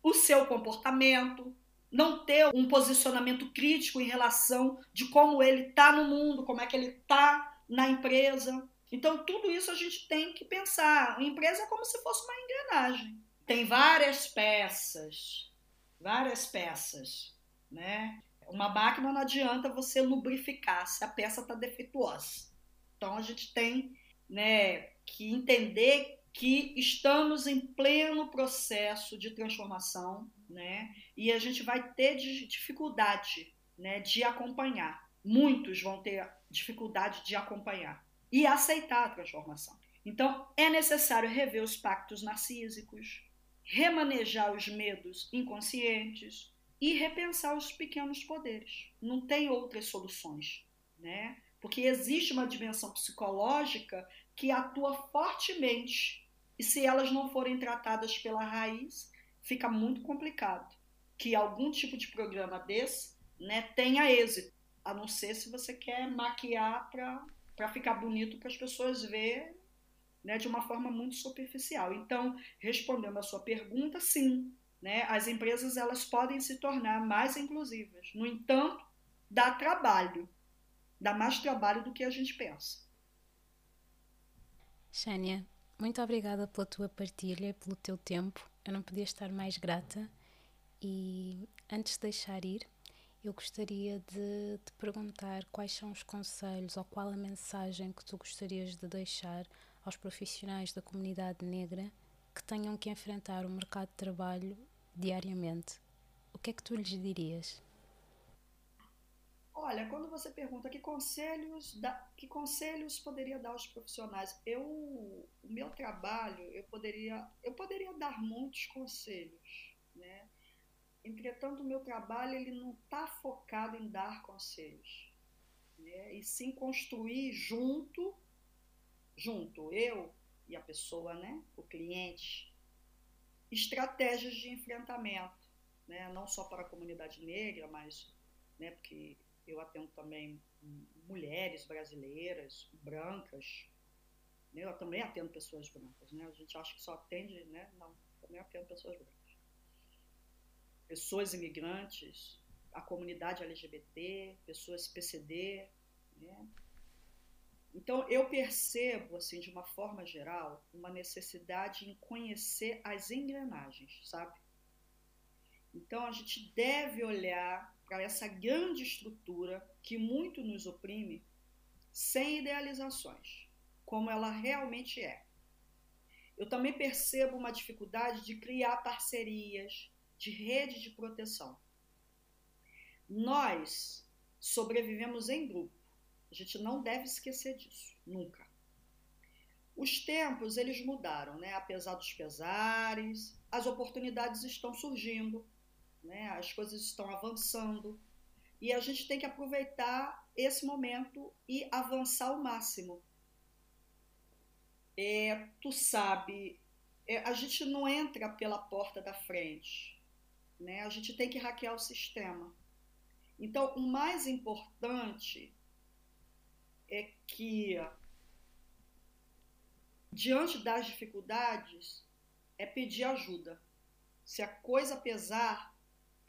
o seu comportamento, não ter um posicionamento crítico em relação de como ele está no mundo, como é que ele está na empresa. Então, tudo isso a gente tem que pensar. A empresa é como se fosse uma engrenagem. Tem várias peças, várias peças, né? Uma máquina não adianta você lubrificar se a peça está defeituosa. Então, a gente tem né, que entender que estamos em pleno processo de transformação, né? E a gente vai ter dificuldade, né, de acompanhar. Muitos vão ter dificuldade de acompanhar e aceitar a transformação. Então, é necessário rever os pactos narcísicos, remanejar os medos inconscientes e repensar os pequenos poderes. Não tem outras soluções, né? Porque existe uma dimensão psicológica que atua fortemente e se elas não forem tratadas pela raiz, fica muito complicado que algum tipo de programa desse né, tenha êxito, a não ser se você quer maquiar para ficar bonito para as pessoas verem né, de uma forma muito superficial. Então, respondendo a sua pergunta, sim, né, as empresas elas podem se tornar mais inclusivas. No entanto, dá trabalho, dá mais trabalho do que a gente pensa. Xênia, muito obrigada pela tua partilha e pelo teu tempo. Eu não podia estar mais grata. E antes de deixar ir, eu gostaria de te perguntar quais são os conselhos ou qual a mensagem que tu gostarias de deixar aos profissionais da comunidade negra que tenham que enfrentar o mercado de trabalho diariamente. O que é que tu lhes dirias? Olha, quando você pergunta que conselhos, da, que conselhos poderia dar aos profissionais, eu, o meu trabalho, eu poderia, eu poderia dar muitos conselhos, né? Entretanto, o meu trabalho ele não está focado em dar conselhos, né? E sim construir junto, junto eu e a pessoa, né? O cliente, estratégias de enfrentamento, né? Não só para a comunidade negra, mas, né? Porque eu atendo também mulheres brasileiras, brancas. Né? Eu também atendo pessoas brancas. Né? A gente acha que só atende, né? Não, também atendo pessoas brancas. Pessoas imigrantes, a comunidade LGBT, pessoas PCD. Né? Então, eu percebo, assim, de uma forma geral, uma necessidade em conhecer as engrenagens, sabe? Então, a gente deve olhar para essa grande estrutura que muito nos oprime, sem idealizações, como ela realmente é. Eu também percebo uma dificuldade de criar parcerias, de rede de proteção. Nós sobrevivemos em grupo. A gente não deve esquecer disso, nunca. Os tempos eles mudaram, né? Apesar dos pesares, as oportunidades estão surgindo né? as coisas estão avançando e a gente tem que aproveitar esse momento e avançar ao máximo. É, tu sabe, é, a gente não entra pela porta da frente, né? a gente tem que hackear o sistema. Então, o mais importante é que, diante das dificuldades, é pedir ajuda. Se a coisa pesar,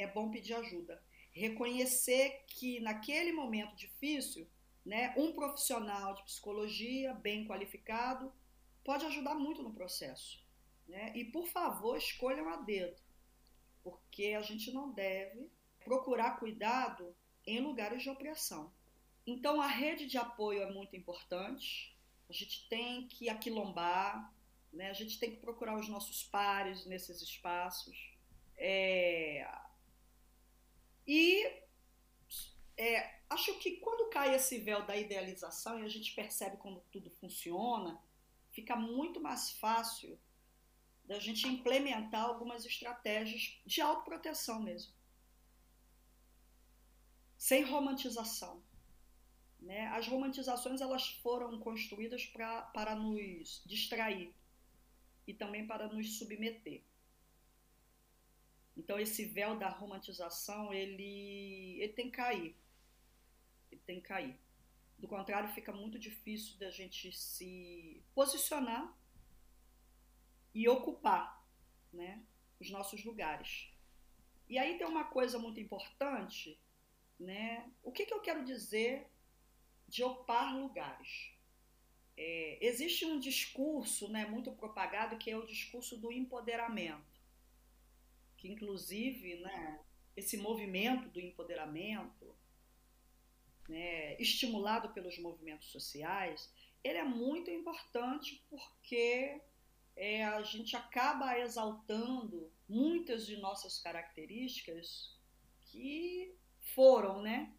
é bom pedir ajuda. Reconhecer que naquele momento difícil, né, um profissional de psicologia bem qualificado pode ajudar muito no processo. Né? E, por favor, escolham a dedo, porque a gente não deve procurar cuidado em lugares de opressão. Então, a rede de apoio é muito importante, a gente tem que aquilombar, né? a gente tem que procurar os nossos pares nesses espaços. É, e é, acho que quando cai esse véu da idealização e a gente percebe como tudo funciona, fica muito mais fácil da gente implementar algumas estratégias de autoproteção mesmo. Sem romantização. Né? As romantizações elas foram construídas pra, para nos distrair e também para nos submeter. Então esse véu da romantização ele, ele tem que cair, ele tem que cair. Do contrário, fica muito difícil da gente se posicionar e ocupar né, os nossos lugares. E aí tem uma coisa muito importante, né? O que, que eu quero dizer de ocupar lugares? É, existe um discurso né, muito propagado que é o discurso do empoderamento, que inclusive né, esse movimento do empoderamento, né, estimulado pelos movimentos sociais, ele é muito importante porque é, a gente acaba exaltando muitas de nossas características que foram, né?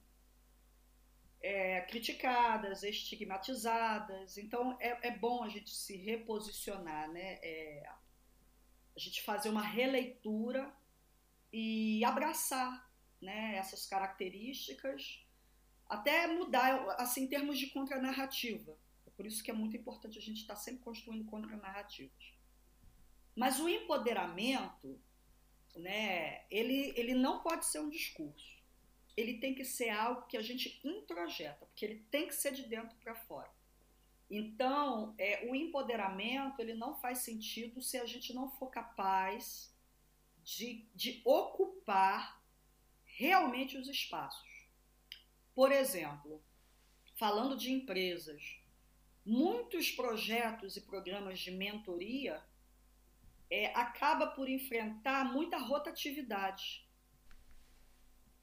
É, criticadas, estigmatizadas. Então é, é, bom a gente se reposicionar, né? É, a gente fazer uma releitura e abraçar né, essas características, até mudar, assim, em termos de contranarrativa. É por isso que é muito importante a gente estar sempre construindo contranarrativas. Mas o empoderamento, né, ele, ele não pode ser um discurso. Ele tem que ser algo que a gente introjeta, porque ele tem que ser de dentro para fora. Então, é, o empoderamento ele não faz sentido se a gente não for capaz de, de ocupar realmente os espaços. Por exemplo, falando de empresas, muitos projetos e programas de mentoria é, acaba por enfrentar muita rotatividade.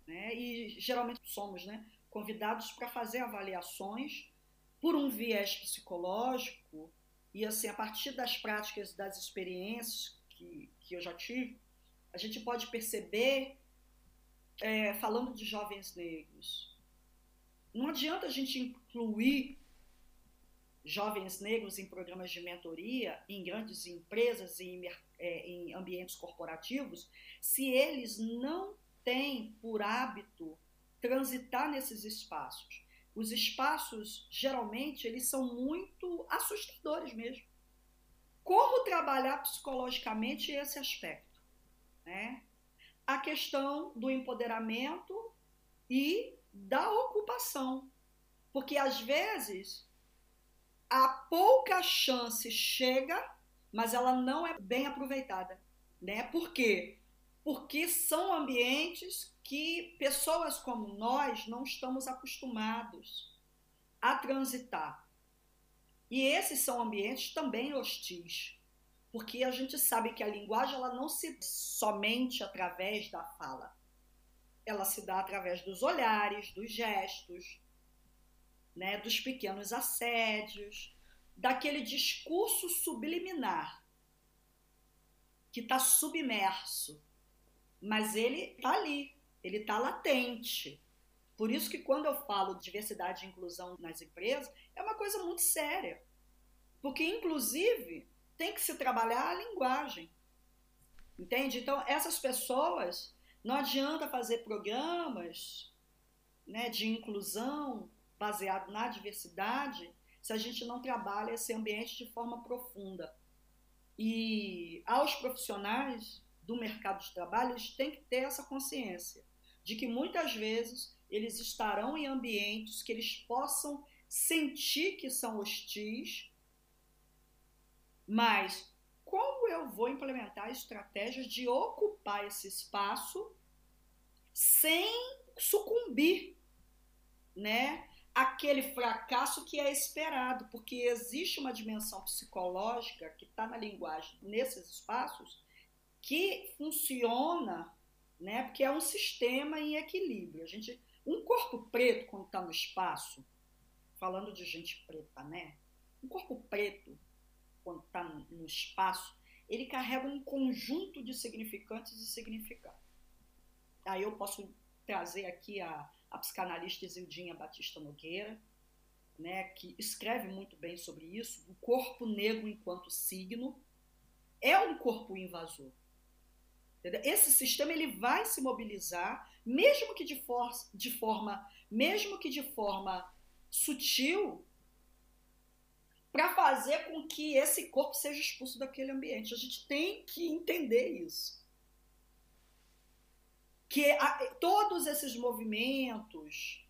Né? E geralmente somos né, convidados para fazer avaliações por um viés psicológico e assim a partir das práticas das experiências que, que eu já tive a gente pode perceber, é, falando de jovens negros, não adianta a gente incluir jovens negros em programas de mentoria, em grandes empresas, em, é, em ambientes corporativos, se eles não têm por hábito transitar nesses espaços. Os espaços, geralmente, eles são muito assustadores mesmo. Como trabalhar psicologicamente esse aspecto? Né? A questão do empoderamento e da ocupação. Porque às vezes a pouca chance chega, mas ela não é bem aproveitada. Né? Por quê? Porque são ambientes que pessoas como nós não estamos acostumados a transitar. E esses são ambientes também hostis porque a gente sabe que a linguagem ela não se somente através da fala. Ela se dá através dos olhares, dos gestos, né, dos pequenos assédios, daquele discurso subliminar que está submerso, mas ele está ali, ele está latente. Por isso que quando eu falo de diversidade e inclusão nas empresas, é uma coisa muito séria. Porque, inclusive, tem que se trabalhar a linguagem. Entende? Então, essas pessoas, não adianta fazer programas né, de inclusão baseado na diversidade se a gente não trabalha esse ambiente de forma profunda. E aos profissionais do mercado de trabalho, eles têm que ter essa consciência de que muitas vezes eles estarão em ambientes que eles possam sentir que são hostis mas como eu vou implementar estratégias de ocupar esse espaço sem sucumbir, né? Aquele fracasso que é esperado, porque existe uma dimensão psicológica que está na linguagem nesses espaços que funciona, né? Porque é um sistema em equilíbrio. A gente, um corpo preto quando está no espaço, falando de gente preta, né? Um corpo preto quando está no espaço, ele carrega um conjunto de significantes e significados. Aí eu posso trazer aqui a, a psicanalista Isildinha Batista Nogueira, né, que escreve muito bem sobre isso. O corpo negro enquanto signo é um corpo invasor. Entendeu? Esse sistema ele vai se mobilizar, mesmo que de, for de forma, mesmo que de forma sutil, para fazer com que esse corpo seja expulso daquele ambiente. A gente tem que entender isso. Que a, todos esses movimentos,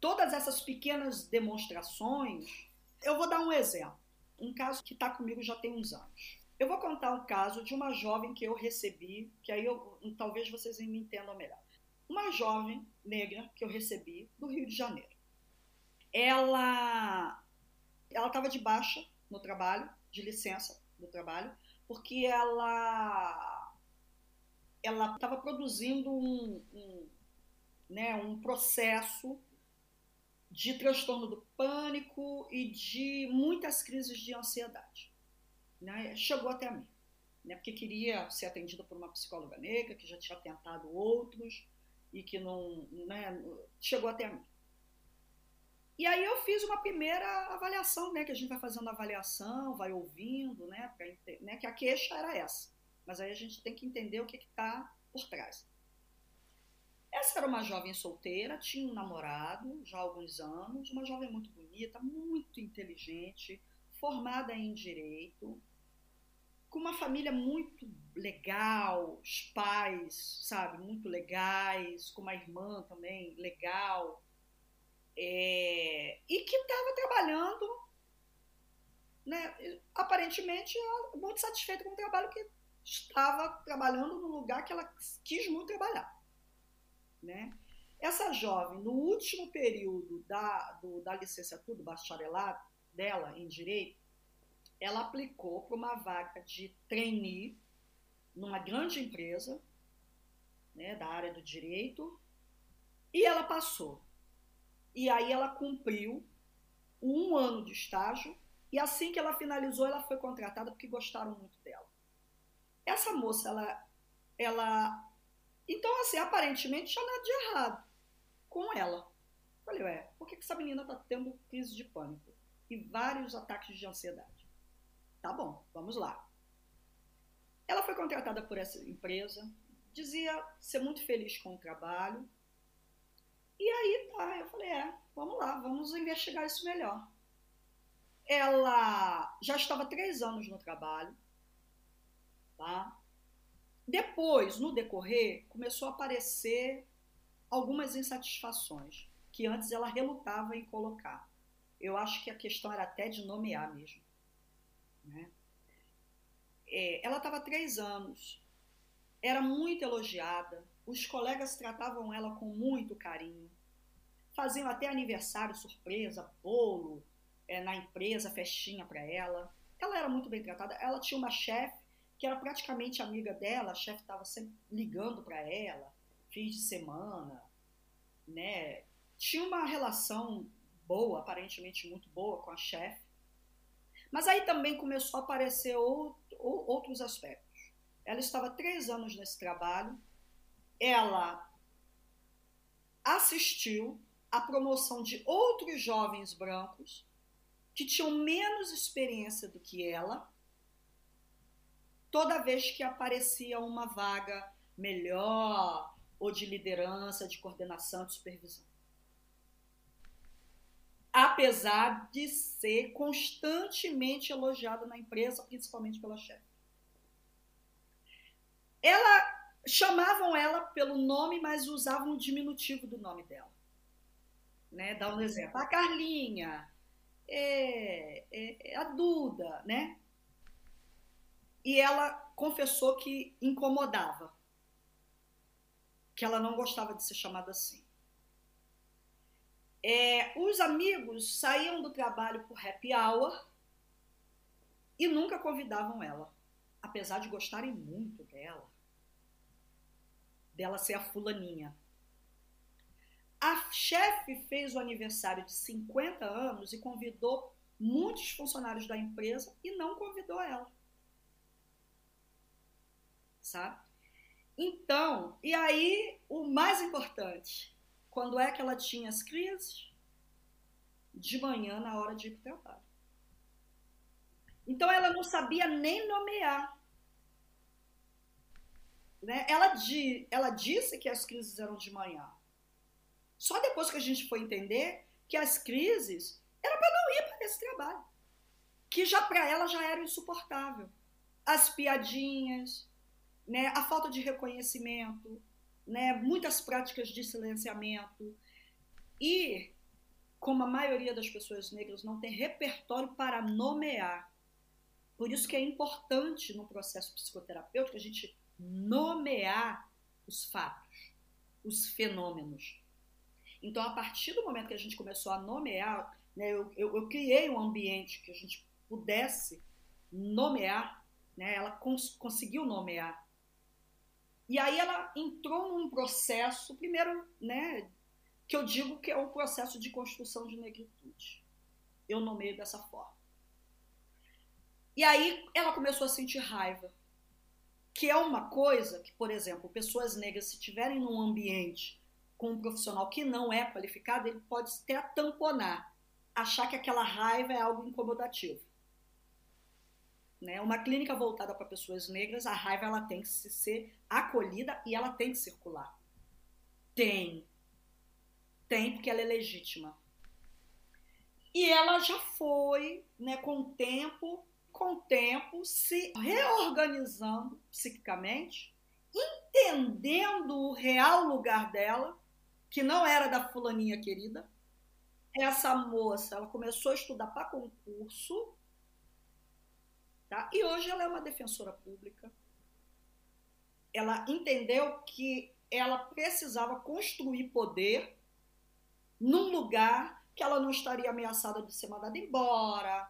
todas essas pequenas demonstrações, eu vou dar um exemplo. Um caso que está comigo já tem uns anos. Eu vou contar um caso de uma jovem que eu recebi, que aí eu, talvez vocês me entendam melhor. Uma jovem negra que eu recebi do Rio de Janeiro. Ela ela estava de baixa no trabalho, de licença do trabalho, porque ela ela estava produzindo um, um, né, um processo de transtorno do pânico e de muitas crises de ansiedade. Né? Chegou até mim, né? porque queria ser atendida por uma psicóloga negra, que já tinha tentado outros e que não. Né? Chegou até mim. E aí eu fiz uma primeira avaliação, né? Que a gente vai fazendo avaliação, vai ouvindo, né? Pra, né que a queixa era essa. Mas aí a gente tem que entender o que está por trás. Essa era uma jovem solteira, tinha um namorado já há alguns anos, uma jovem muito bonita, muito inteligente, formada em direito, com uma família muito legal, os pais, sabe, muito legais, com uma irmã também legal, é, e que estava trabalhando, né, aparentemente muito satisfeita com o trabalho que estava trabalhando no lugar que ela quis muito trabalhar. Né? Essa jovem, no último período da, do, da licenciatura, do bacharelado dela em Direito, ela aplicou para uma vaga de trainee numa grande empresa né, da área do direito e ela passou. E aí ela cumpriu um ano de estágio e assim que ela finalizou, ela foi contratada porque gostaram muito dela. Essa moça, ela, ela então, assim, aparentemente tinha nada de errado com ela. Falei, ué, por que essa menina tá tendo crise de pânico e vários ataques de ansiedade? Tá bom, vamos lá. Ela foi contratada por essa empresa, dizia ser muito feliz com o trabalho. E aí tá, eu falei, é, vamos lá, vamos investigar isso melhor. Ela já estava três anos no trabalho, tá? Depois, no decorrer, começou a aparecer algumas insatisfações que antes ela relutava em colocar. Eu acho que a questão era até de nomear mesmo. Né? É, ela estava três anos, era muito elogiada, os colegas tratavam ela com muito carinho, faziam até aniversário surpresa, bolo é, na empresa, festinha para ela. Ela era muito bem tratada. Ela tinha uma chefe que era praticamente amiga dela, a chefe estava sempre ligando para ela, fins de semana, né? Tinha uma relação boa, aparentemente muito boa com a chefe. Mas aí também começou a aparecer outro, outros aspectos. Ela estava três anos nesse trabalho, ela assistiu à promoção de outros jovens brancos que tinham menos experiência do que ela toda vez que aparecia uma vaga melhor ou de liderança, de coordenação, de supervisão. Apesar de ser constantemente elogiada na empresa, principalmente pela chefe. Ela chamavam ela pelo nome, mas usavam o diminutivo do nome dela. Né? Dá um exemplo. A Carlinha, é, é, é a Duda, né? e ela confessou que incomodava, que ela não gostava de ser chamada assim. É, os amigos saíam do trabalho por happy hour e nunca convidavam ela, apesar de gostarem muito dela, dela ser a fulaninha. A chefe fez o aniversário de 50 anos e convidou muitos funcionários da empresa e não convidou ela sabe? Então, e aí o mais importante, quando é que ela tinha as crises? De manhã na hora de ir para o trabalho. Então ela não sabia nem nomear. Né? Ela, di, ela disse que as crises eram de manhã. Só depois que a gente foi entender que as crises era para não ir para esse trabalho. Que já para ela já era insuportável. As piadinhas, né, a falta de reconhecimento, né, muitas práticas de silenciamento. E como a maioria das pessoas negras não tem repertório para nomear. Por isso que é importante no processo psicoterapêutico a gente nomear os fatos, os fenômenos. Então, a partir do momento que a gente começou a nomear, né, eu, eu, eu criei um ambiente que a gente pudesse nomear, né, ela cons conseguiu nomear. E aí ela entrou num processo, primeiro, né, que eu digo que é o processo de construção de negritude. Eu nomeio dessa forma. E aí ela começou a sentir raiva, que é uma coisa que, por exemplo, pessoas negras, se estiverem num ambiente com um profissional que não é qualificado, ele pode até tamponar, achar que aquela raiva é algo incomodativo. Né? Uma clínica voltada para pessoas negras, a raiva ela tem que ser acolhida e ela tem que circular. Tem, tem, porque ela é legítima. E ela já foi, né, com o tempo, com o tempo, se reorganizando psiquicamente, entendendo o real lugar dela, que não era da fulaninha querida. Essa moça, ela começou a estudar para concurso, tá? E hoje ela é uma defensora pública. Ela entendeu que ela precisava construir poder num lugar que ela não estaria ameaçada de ser mandada embora,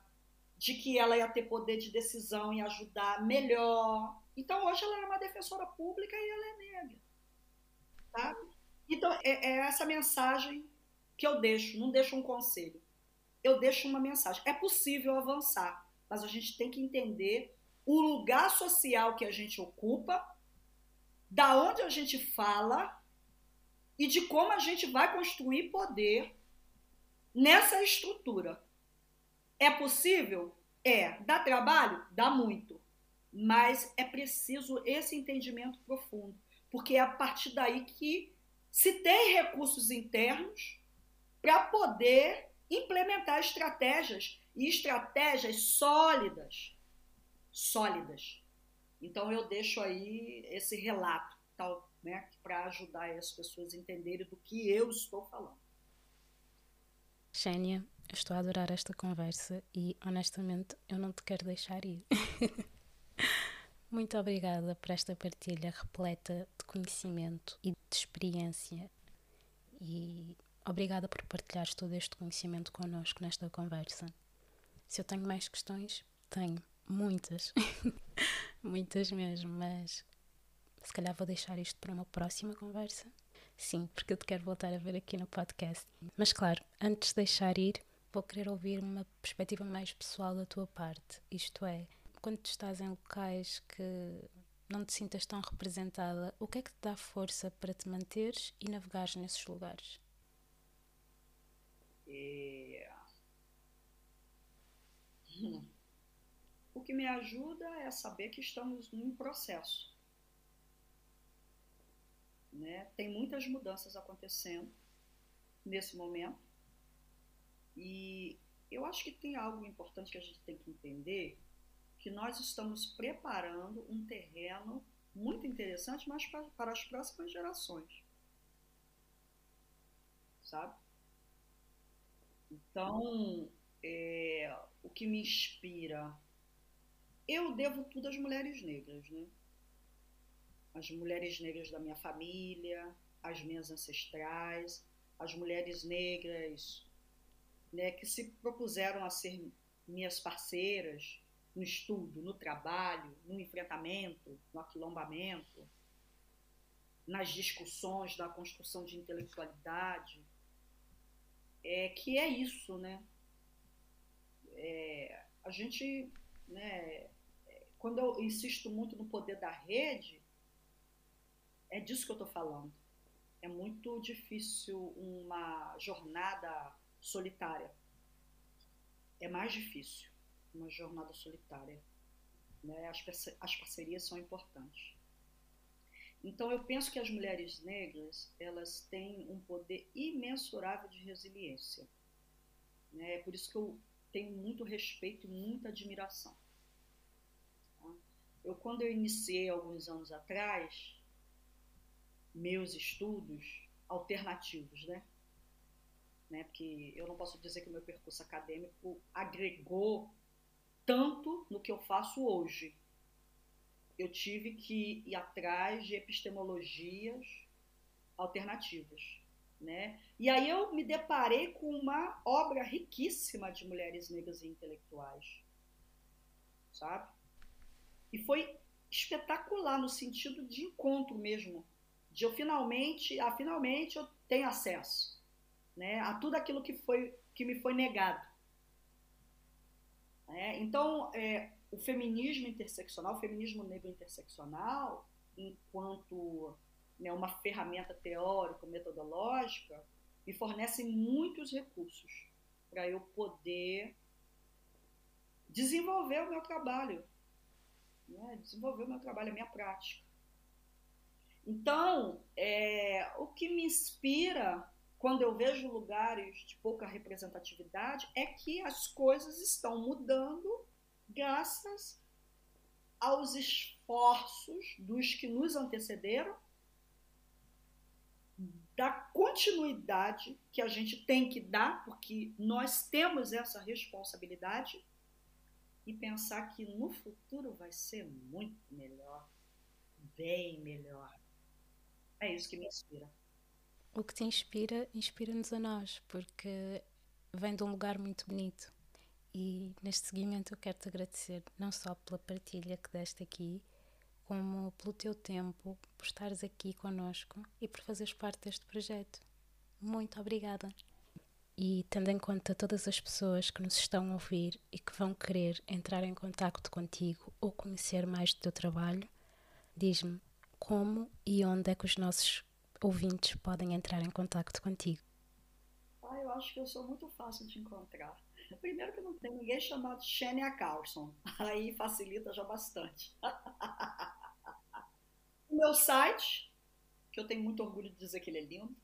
de que ela ia ter poder de decisão e ajudar melhor. Então hoje ela é uma defensora pública e ela é negra. Tá? Então é, é essa mensagem que eu deixo, não deixo um conselho. Eu deixo uma mensagem. É possível avançar, mas a gente tem que entender o lugar social que a gente ocupa, da onde a gente fala e de como a gente vai construir poder nessa estrutura. É possível? É. Dá trabalho? Dá muito. Mas é preciso esse entendimento profundo, porque é a partir daí que se tem recursos internos para poder implementar estratégias e estratégias sólidas. Sólidas. Então eu deixo aí esse relato, tal, né, para ajudar as pessoas a entenderem do que eu estou falando. Xénia, eu estou a adorar esta conversa e honestamente eu não te quero deixar ir. Muito obrigada por esta partilha repleta de conhecimento e de experiência. E obrigada por partilhares todo este conhecimento connosco nesta conversa. Se eu tenho mais questões, tenho muitas, muitas mesmo, mas se calhar vou deixar isto para uma próxima conversa. Sim, porque eu te quero voltar a ver aqui no podcast. Mas claro, antes de deixar ir, vou querer ouvir uma perspectiva mais pessoal da tua parte. Isto é, quando tu estás em locais que não te sintas tão representada, o que é que te dá força para te manteres e navegares nesses lugares? Hum. O que me ajuda é saber que estamos num processo né? Tem muitas mudanças acontecendo nesse momento. E eu acho que tem algo importante que a gente tem que entender, que nós estamos preparando um terreno muito interessante, mas para, para as próximas gerações. Sabe? Então, é, o que me inspira, eu devo tudo às mulheres negras, né? as mulheres negras da minha família, as minhas ancestrais, as mulheres negras né, que se propuseram a ser minhas parceiras no estudo, no trabalho, no enfrentamento, no aquilombamento, nas discussões da construção de intelectualidade, é que é isso, né? É, a gente, né, quando eu insisto muito no poder da rede, é disso que eu estou falando. É muito difícil uma jornada solitária. É mais difícil uma jornada solitária. Né? As, as parcerias são importantes. Então eu penso que as mulheres negras elas têm um poder imensurável de resiliência. Né? É por isso que eu tenho muito respeito e muita admiração. Tá? Eu quando eu iniciei alguns anos atrás, meus estudos alternativos, né? né? Porque eu não posso dizer que o meu percurso acadêmico agregou tanto no que eu faço hoje. Eu tive que ir atrás de epistemologias alternativas, né? E aí eu me deparei com uma obra riquíssima de mulheres negras e intelectuais, sabe? E foi espetacular no sentido de encontro mesmo, de eu finalmente, ah, finalmente eu tenho acesso, né, a tudo aquilo que foi que me foi negado. É, então, é, o feminismo interseccional, o feminismo negro interseccional, enquanto né, uma ferramenta teórica, metodológica, me fornece muitos recursos para eu poder desenvolver o meu trabalho, né, desenvolver o meu trabalho, a minha prática. Então, é, o que me inspira quando eu vejo lugares de pouca representatividade é que as coisas estão mudando graças aos esforços dos que nos antecederam, da continuidade que a gente tem que dar, porque nós temos essa responsabilidade e pensar que no futuro vai ser muito melhor, bem melhor. É isso que me inspira. O que te inspira, inspira-nos a nós, porque vem de um lugar muito bonito. E neste seguimento eu quero te agradecer não só pela partilha que deste aqui, como pelo teu tempo, por estares aqui conosco e por fazeres parte deste projeto. Muito obrigada e tendo em conta todas as pessoas que nos estão a ouvir e que vão querer entrar em contato contigo ou conhecer mais do teu trabalho, diz-me como e onde é que os nossos ouvintes podem entrar em contato contigo. Ah, eu acho que eu sou muito fácil de encontrar. Primeiro que não tem ninguém chamado Xenia Carlson, aí facilita já bastante. meu site, que eu tenho muito orgulho de dizer que ele é lindo,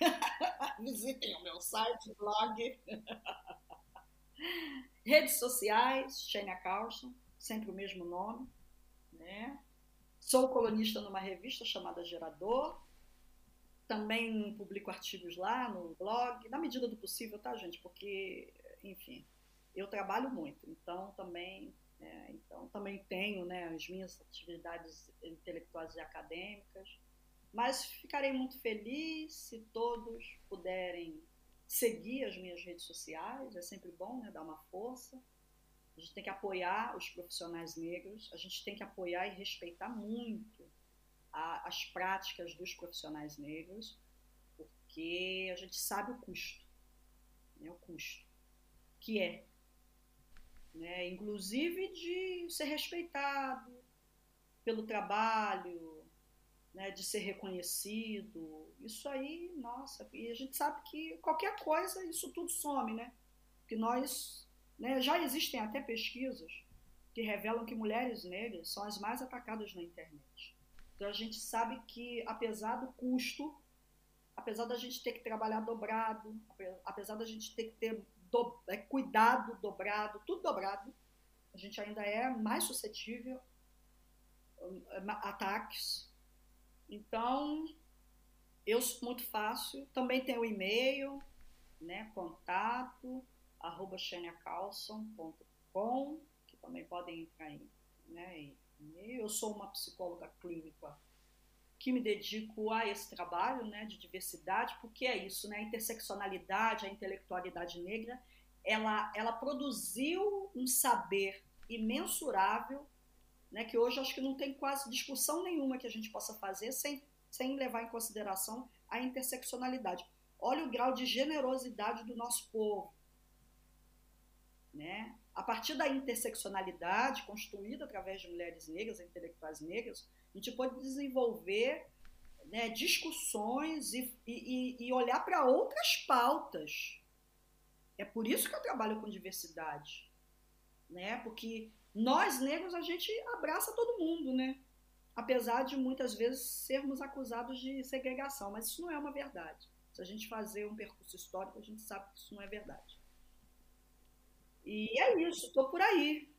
Visitem o meu site, blog. Redes sociais, Shania Carlson, sempre o mesmo nome. Né? Sou colunista numa revista chamada Gerador. Também publico artigos lá no blog, na medida do possível, tá, gente? Porque, enfim, eu trabalho muito, então também, né, então também tenho né, as minhas atividades intelectuais e acadêmicas. Mas ficarei muito feliz se todos puderem seguir as minhas redes sociais, é sempre bom né, dar uma força. A gente tem que apoiar os profissionais negros, a gente tem que apoiar e respeitar muito a, as práticas dos profissionais negros, porque a gente sabe o custo, né, o custo que é, né, inclusive de ser respeitado pelo trabalho, né, de ser reconhecido. Isso aí, nossa, e a gente sabe que qualquer coisa, isso tudo some, né? Que nós, né, já existem até pesquisas que revelam que mulheres negras são as mais atacadas na internet. Então a gente sabe que, apesar do custo, apesar da gente ter que trabalhar dobrado, apesar da gente ter que ter do, é, cuidado dobrado, tudo dobrado, a gente ainda é mais suscetível a ataques então, eu sou muito fácil. Também tem o e-mail, né, contato, arroba que também podem entrar em né, e-mail. Eu sou uma psicóloga clínica que me dedico a esse trabalho né, de diversidade, porque é isso, né, a interseccionalidade, a intelectualidade negra, ela, ela produziu um saber imensurável né, que hoje acho que não tem quase discussão nenhuma que a gente possa fazer sem, sem levar em consideração a interseccionalidade. Olha o grau de generosidade do nosso povo. Né? A partir da interseccionalidade construída através de mulheres negras, intelectuais negras, a gente pode desenvolver né, discussões e, e, e olhar para outras pautas. É por isso que eu trabalho com diversidade, né? Porque nós negros a gente abraça todo mundo, né? Apesar de muitas vezes sermos acusados de segregação, mas isso não é uma verdade. Se a gente fazer um percurso histórico, a gente sabe que isso não é verdade. E é isso, estou por aí.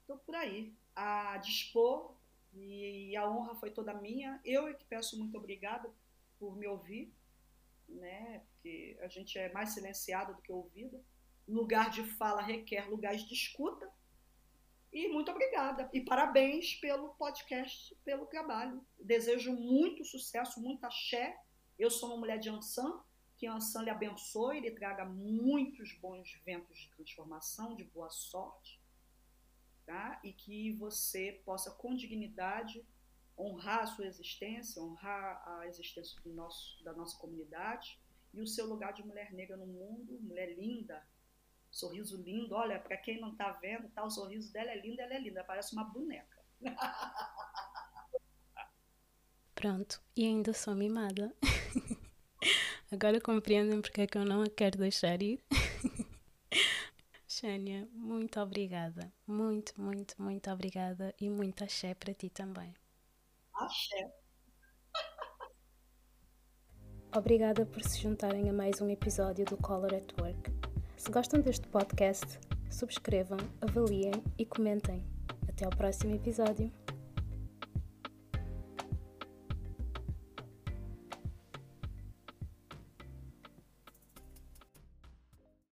Estou por aí. A dispor, e a honra foi toda minha. Eu é que peço muito obrigada por me ouvir. né? Porque a gente é mais silenciado do que ouvida. Lugar de fala requer lugares de escuta. E muito obrigada. E parabéns pelo podcast, pelo trabalho. Desejo muito sucesso, muita axé. Eu sou uma mulher de Ansan, que Ansan lhe abençoe, lhe traga muitos bons ventos de transformação, de boa sorte. Tá? E que você possa, com dignidade, honrar a sua existência, honrar a existência do nosso, da nossa comunidade e o seu lugar de mulher negra no mundo, mulher linda, sorriso lindo. Olha, para quem não está vendo, tá, o sorriso dela é lindo, ela é linda, parece uma boneca. Pronto, e ainda sou mimada. Agora compreendem porque é que eu não a quero deixar ir. Xênia, muito obrigada. Muito, muito, muito obrigada e muito axé para ti também. Axé. Obrigada por se juntarem a mais um episódio do Color at Work. Se gostam deste podcast, subscrevam, avaliem e comentem. Até ao próximo episódio.